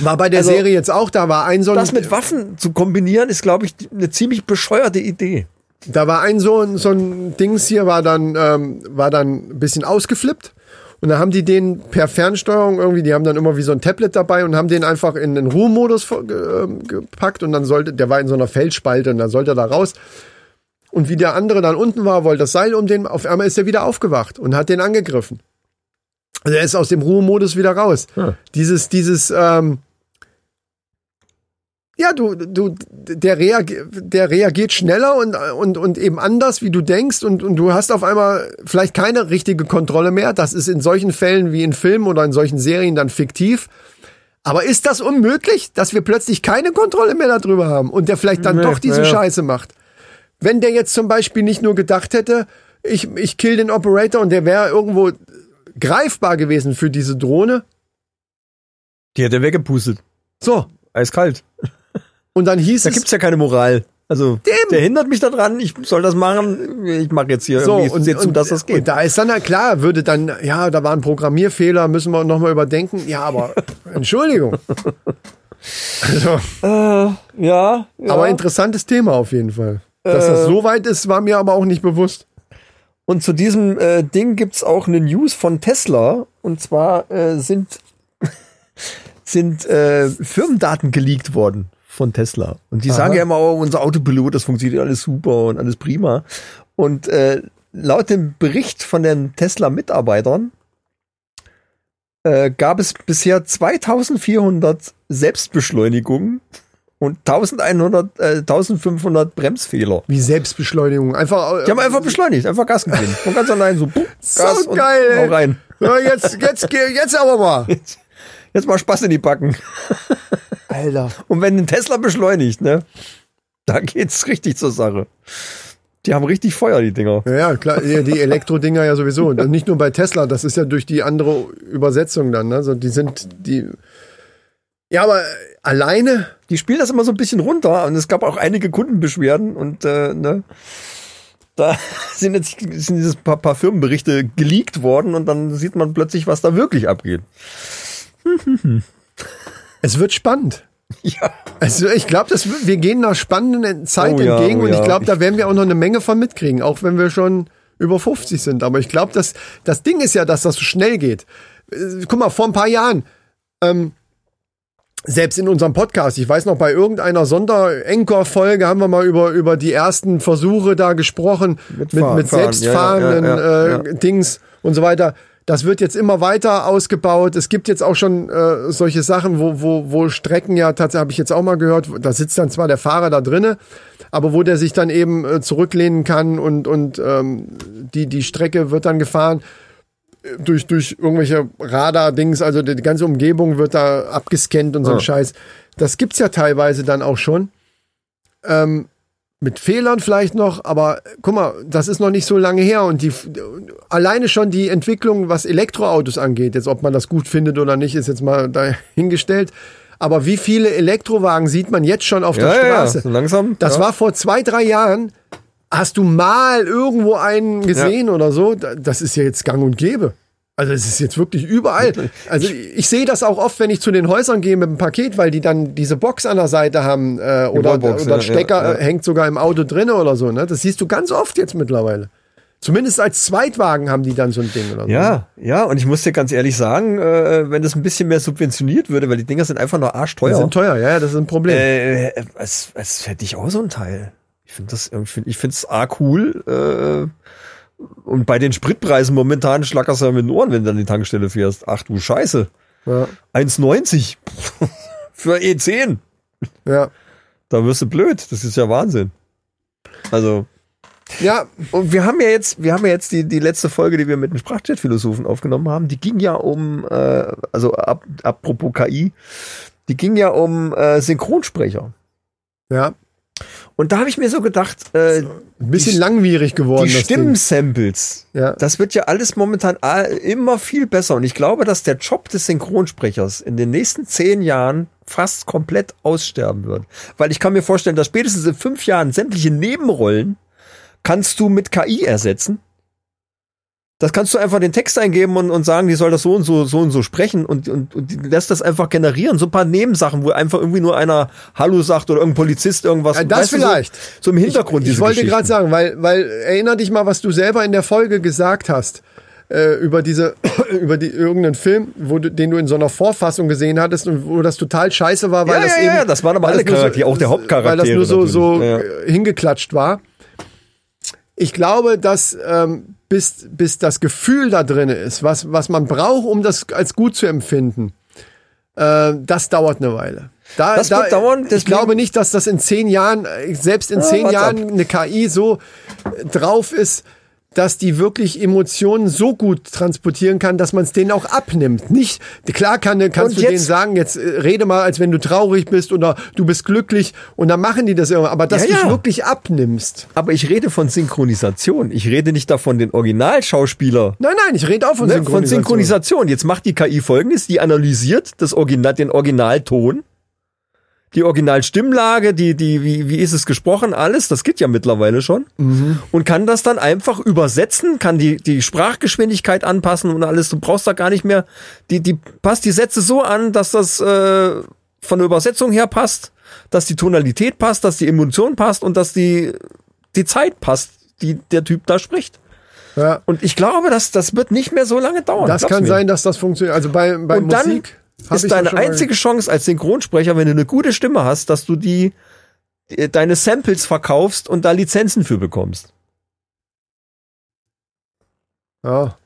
War bei der Also, Serie jetzt auch, da war ein so Das mit Waffen zu kombinieren, ist, glaube ich, eine ziemlich bescheuerte Idee. Da war ein so, ein- so ein Dings hier, war dann, ähm, war dann ein bisschen ausgeflippt. Und dann haben die den per Fernsteuerung irgendwie, die haben dann immer wie so ein Tablet dabei und haben den einfach in den Ruhemodus ähm, gepackt und dann sollte, der war in so einer Felsspalte und dann sollte er da raus. Und wie der andere dann unten war, wollte das Seil um den, auf einmal ist er wieder aufgewacht und hat den angegriffen. Also er ist aus dem Ruhemodus wieder raus. Hm. Dieses, dieses, ähm, ja, du, du, der, reagi der reagiert schneller und, und, und eben anders, wie du denkst, und, und du hast auf einmal vielleicht keine richtige Kontrolle mehr. Das ist in solchen Fällen wie in Filmen oder in solchen Serien dann fiktiv. Aber ist das unmöglich, dass wir plötzlich keine Kontrolle mehr darüber haben und der vielleicht dann Nee, doch diese naja. Scheiße macht? Wenn der jetzt zum Beispiel nicht nur gedacht hätte, ich, ich kill den Operator und der wäre irgendwo greifbar gewesen für diese Drohne. Die hat er weggepustet. So. Eiskalt. Und dann hieß Da es. gibt's ja keine Moral. Also, Dem. der hindert mich daran, ich soll das machen, ich mache jetzt hier So, irgendwie, und, sehe zu, und, dass das geht. und da ist dann ja klar, würde dann, ja, da war ein Programmierfehler, müssen wir nochmal überdenken. Ja, aber Entschuldigung. Also, ja, ja. aber interessantes Thema auf jeden Fall. Dass das Äh. so weit ist, war mir aber auch nicht bewusst. Und zu diesem äh, Ding gibt's auch eine News von Tesla. Und zwar äh, sind, sind äh, Firmendaten geleakt worden von Tesla. Und die Aha. sagen ja immer, oh, unser Autopilot, das funktioniert alles super und alles prima. Und äh, laut dem Bericht von den Tesla-Mitarbeitern äh, gab es bisher 2400 Selbstbeschleunigungen und 1100, äh, 1500 Bremsfehler. Wie Selbstbeschleunigung. Einfach, äh, Die haben einfach beschleunigt, einfach Gas gegeben. Von ganz allein so, puh, Gas so geil, und hau rein. Ja, jetzt, jetzt, jetzt aber mal. Jetzt mal Spaß in die Backen. Alter. Und wenn ein Tesla beschleunigt, ne, da geht's richtig zur Sache. Die haben richtig Feuer, die Dinger. Ja, ja, klar, die die Elektrodinger ja sowieso. Und nicht nur bei Tesla, das ist ja durch die andere Übersetzung dann. Ne? Also die sind, die. Ja, aber alleine, Die spielen das immer so ein bisschen runter und es gab auch einige Kundenbeschwerden und äh, ne, da sind jetzt sind dieses paar, paar Firmenberichte geleakt worden und dann sieht man plötzlich, was da wirklich abgeht. es wird spannend. Ja. Also ich glaube, wir gehen einer spannenden Zeit Oh ja, entgegen oh und ich ja. glaube, da werden wir auch noch eine Menge von mitkriegen, auch wenn wir schon über 50 sind. Aber ich glaube, dass das Ding ist ja, dass das so schnell geht. Äh, Guck mal, vor ein paar Jahren, ähm, selbst in unserem Podcast, ich weiß noch, bei irgendeiner Sonder-Encore-Folge haben wir mal über, über die ersten Versuche da gesprochen, mit, mit Fahren, selbstfahrenden ja, ja, ja, äh, Dings und so weiter. Das wird jetzt immer weiter ausgebaut. Es gibt jetzt auch schon äh, solche Sachen, wo, wo, wo Strecken ja tatsächlich, habe ich jetzt auch mal gehört, da sitzt dann zwar der Fahrer da drinne, aber wo der sich dann eben äh, zurücklehnen kann und, und ähm, die, die Strecke wird dann gefahren äh, durch, durch irgendwelche Radar-Dings, also die, die ganze Umgebung wird da abgescannt und so ein Ja. Scheiß. Das gibt's ja teilweise dann auch schon. Ähm, mit Fehlern vielleicht noch, aber äh, guck mal, das ist noch nicht so lange her und die alleine schon die Entwicklung, was Elektroautos angeht, jetzt ob man das gut findet oder nicht, ist jetzt mal dahingestellt. Aber wie viele Elektrowagen sieht man jetzt schon auf Ja, der ja, ja, Straße? so langsam. Das ja. war vor zwei, drei Jahren. Hast du mal irgendwo einen gesehen oder so? Da- Das ist ja jetzt gang und gäbe. Also es ist jetzt wirklich überall. Also ich sehe das auch oft, wenn ich zu den Häusern gehe mit dem Paket, weil die dann diese Box an der Seite haben äh, oder, Wallbox, oder ja, Stecker ja, ja. äh, hängt sogar im Auto drinne oder so. Ne? Das siehst du ganz oft jetzt mittlerweile. Zumindest als Zweitwagen haben die dann so ein Ding oder so. Ja, ja, und ich muss dir ganz ehrlich sagen, äh, wenn das ein bisschen mehr subventioniert würde, weil die Dinger sind einfach nur Die arschteuer. sind teuer, ja, das ist ein Problem. Äh, als, als hätte ich auch so ein Teil. Ich finde das ich finde es A cool, äh, und bei den Spritpreisen momentan schlackerst du ja mit den Ohren, wenn du an die Tankstelle fährst. Ach du Scheiße. ja, 1,90 für E10. ja. Da wirst du blöd. Das ist ja Wahnsinn. Also, ja, und wir haben ja jetzt, wir haben ja jetzt die, die letzte Folge, die wir mit den Sprachchat-Philosophen aufgenommen haben, die ging ja um, äh, also ab, apropos KI, die ging ja um äh, Synchronsprecher. ja. Und da habe ich mir so gedacht, äh, Ein bisschen Die- langwierig geworden. die. Stimmsamples, Ja. das wird ja alles momentan a- immer viel besser. Und ich glaube, dass der Job des Synchronsprechers in den nächsten zehn Jahren fast komplett aussterben wird. Weil ich kann mir vorstellen, dass spätestens in fünf Jahren sämtliche Nebenrollen kannst du mit KI ersetzen. Das kannst du einfach den Text eingeben und, und sagen, die soll das so und so, so und so sprechen und, und, und lässt das einfach generieren. So ein paar Nebensachen, wo einfach irgendwie nur einer Hallo sagt oder irgendein Polizist irgendwas. Ja, das weißt du, vielleicht. So, so im Hintergrund Ich, ich wollte gerade sagen, weil, weil erinner dich mal, was du selber in der Folge gesagt hast äh, über diese über die irgendeinen Film, wo du, den du in so einer Vorfassung gesehen hattest und wo das total scheiße war, weil Ja, das ja, eben ja, das waren aber alle Charaktere, auch der Hauptcharaktere weil das nur so so äh, hingeklatscht war. Ich glaube, dass ähm, bis bis das Gefühl da drin ist, was was man braucht, um das als gut zu empfinden, äh, das dauert eine Weile. Da, Das da, wird dauern, Ich glaube nicht, dass das in zehn Jahren, äh, selbst in Ja, zehn Jahren up? eine KI so drauf ist, dass die wirklich Emotionen so gut transportieren kann, dass man es denen auch abnimmt. Nicht klar kann, kannst Und du denen sagen, jetzt äh, rede mal, als wenn du traurig bist oder du bist glücklich und dann machen die das immer. Aber dass Ja, du es wirklich abnimmst. Aber ich rede von Synchronisation. Ich rede nicht davon, den Originalschauspieler Nein, nein, ich rede auch von ne, Synchronisation. von Synchronisation. Jetzt macht die KI folgendes, die analysiert das Original, den Originalton, die Originalstimmlage, die, die, wie, wie ist es gesprochen, alles, das geht ja mittlerweile schon. Mhm. Und kann das dann einfach übersetzen, kann die, die Sprachgeschwindigkeit anpassen und alles. Du brauchst da gar nicht mehr, die, die passt die Sätze so an, dass das äh, von der Übersetzung her passt, dass die Tonalität passt, dass die Emotion passt und dass die, die Zeit passt, die der Typ da spricht. Ja. Und ich glaube, dass das wird nicht mehr so lange dauern. Das kann mir. sein, dass das funktioniert. Also bei, bei Und dann Musik hab ist deine einzige Chance als Synchronsprecher, wenn du eine gute Stimme hast, dass du die äh, deine Samples verkaufst und da Lizenzen für bekommst. Ja.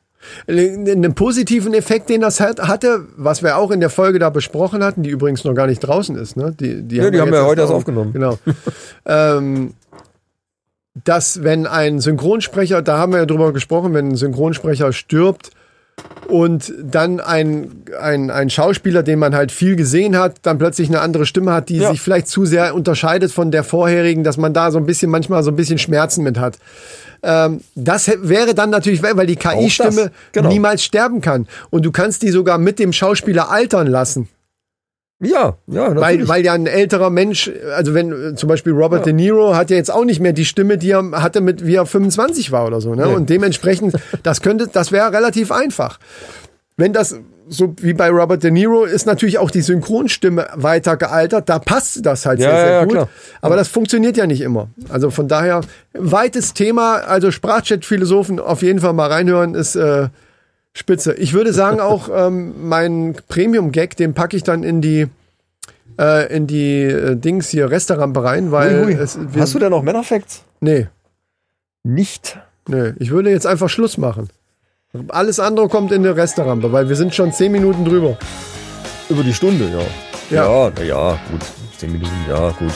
Einen positiven Effekt, den das hat, hatte, was wir auch in der Folge da besprochen hatten, die übrigens noch gar nicht draußen ist. Ne? Die, die Ja, die haben jetzt wir heute erst erst auf- aufgenommen. Genau. ähm, dass wenn ein Synchronsprecher, da haben wir ja drüber gesprochen, wenn ein Synchronsprecher stirbt und dann ein, ein, ein Schauspieler, den man halt viel gesehen hat, dann plötzlich eine andere Stimme hat, die Ja. sich vielleicht zu sehr unterscheidet von der vorherigen, dass man da so ein bisschen manchmal so ein bisschen Schmerzen mit hat. Ähm, das wäre dann natürlich, weil die KI-Stimme genau. niemals sterben kann. Und du kannst die sogar mit dem Schauspieler altern lassen. Ja, ja, Weil, natürlich. weil ja ein älterer Mensch, also wenn zum Beispiel Robert De Niro hat ja jetzt auch nicht mehr die Stimme, die er hatte mit wie er 25 war oder so, ne? Nee. Und dementsprechend, das könnte, das wäre relativ einfach. Wenn das so wie bei Robert De Niro ist natürlich auch die Synchronstimme weiter gealtert, da passt das halt Ja, sehr, sehr ja, gut. klar. Aber das funktioniert ja nicht immer. Also von daher, weites Thema, also Sprachchat-Philosophen auf jeden Fall mal reinhören, ist äh, spitze. Ich würde sagen auch, ähm, meinen Premium-Gag, den packe ich dann in die äh, in die äh, Dings hier Restaurant rein, weil Ui, ui. es, wir, Hast du da noch Männerfacts? nee, Nicht. nee, ich würde jetzt einfach Schluss machen. Alles andere kommt in die Restaurant, weil wir sind schon zehn Minuten drüber. Über die Stunde, ja. Ja. Ja, na ja, gut. Zehn Minuten, ja, gut.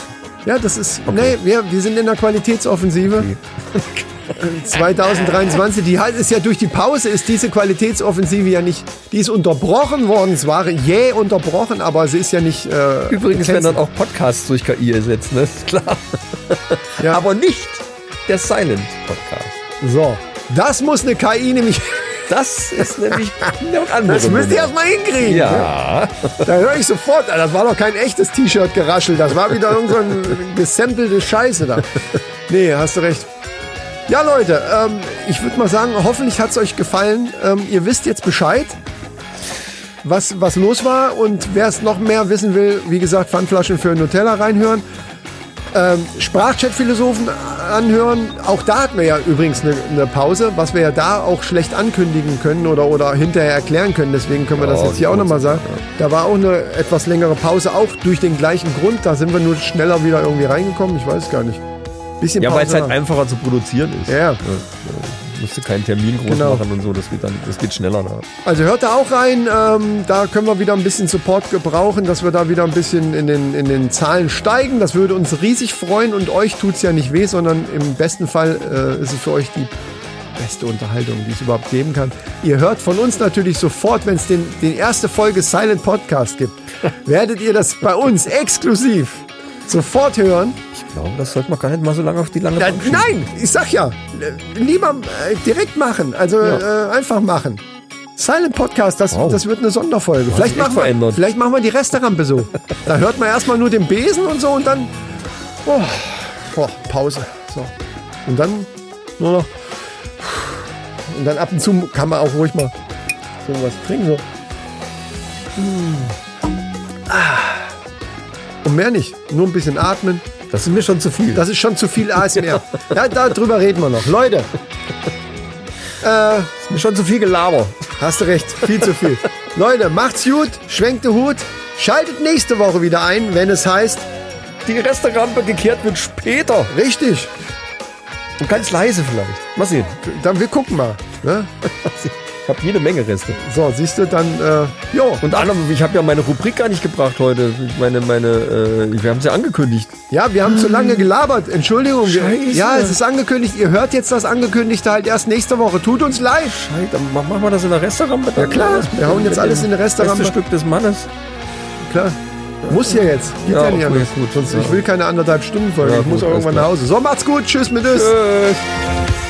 Ja, das ist, nee, wir, wir sind in der Qualitätsoffensive. Äh, 2023, die halt ist ja durch die Pause, ist diese Qualitätsoffensive ja nicht, die ist unterbrochen worden, es war jäh unterbrochen, aber sie ist ja nicht. Äh, Übrigens werden dann auch Podcasts durch KI ersetzt, ne? Ist klar. Ja. Aber nicht der Silent Podcast. So, das muss eine KI nämlich, Das ist nämlich eine andere das müsst ihr erstmal hinkriegen. Ja. Da höre ich sofort, das war doch kein echtes T-Shirt geraschelt, das war wieder irgend so gesampelte Scheiße da. Nee, hast du recht. Ja, Leute, ähm, ich würde mal sagen, hoffentlich hat es euch gefallen. Ähm, ihr wisst jetzt Bescheid, was, was los war. Und wer es noch mehr wissen will, wie gesagt, Pfandflaschen für Nutella reinhören. Ähm, Sprachchat-Philosophen anhören. Auch da hatten wir ja übrigens eine, eine Pause, was wir ja da auch schlecht ankündigen können oder, oder hinterher erklären können. Deswegen können wir das Ja, jetzt hier auch nochmal sagen. Da war auch eine etwas längere Pause, auch durch den gleichen Grund. Da sind wir nur schneller wieder irgendwie reingekommen. Ich weiß gar nicht. Bisschen Ja, weil es halt einfacher zu produzieren ist. Ja. Musst du keinen Termin groß Genau. machen und so, das geht dann, das geht schneller. Ne? Also hört da auch rein, ähm, da können wir wieder ein bisschen Support gebrauchen, dass wir da wieder ein bisschen in den, in den Zahlen steigen. Das würde uns riesig freuen und euch tut's ja nicht weh, sondern im besten Fall äh, ist es für euch die beste Unterhaltung, die es überhaupt geben kann. Ihr hört von uns natürlich sofort, wenn es den, den erste Folge Silent Podcast gibt, werdet ihr das bei uns exklusiv sofort hören. Ich glaube, das sollte man gar nicht mal so lange auf die lange Bank schieben. nein, ich sag ja, lieber äh, direkt machen, also Ja. äh, einfach machen. Silent Podcast, das, Wow. das wird eine Sonderfolge. Vielleicht machen, wir, vielleicht machen wir die Restaurantbe so. Da hört man erstmal nur den Besen und so und dann oh, boah, Pause. So. Und dann nur noch. Und dann ab und zu kann man auch ruhig mal so was trinken. So. Ah. Und mehr nicht. Nur ein bisschen atmen. Das ist mir schon zu viel. Das ist schon zu viel ASMR. ja, darüber reden wir noch. Leute, ist mir schon zu viel Gelaber. hast du recht, viel zu viel. Leute, macht's gut, schwenkt den Hut, schaltet nächste Woche wieder ein, wenn es heißt, Die Restaurantbe gekehrt wird später. richtig, Und ganz leise vielleicht. Mal sehen. dann wir gucken mal. Ne? Ich habe jede Menge Reste. So, siehst du, dann, äh, jo. Und anderem, ich habe ja meine Rubrik gar nicht gebracht heute. Meine, meine, äh, wir haben es ja angekündigt. Ja, wir haben zu lange gelabert. Entschuldigung. Scheiße. ja, es ist angekündigt. Ihr hört jetzt das Angekündigte halt erst nächste Woche. Tut uns leid. Scheiße, dann mach- machen wir das in der Restaurant. Ja, klar. Wir hauen jetzt alles in der Restaurant. Das Stück des Mannes. Klar. Muss ja jetzt. Geht ja, Ja, nicht anders. gut. Sonst, Ja. Ich will keine anderthalb Stunden Folge. Ja, ich muss gut, auch irgendwann nach Hause. So, macht's gut. Tschüss mit uns. Tschüss.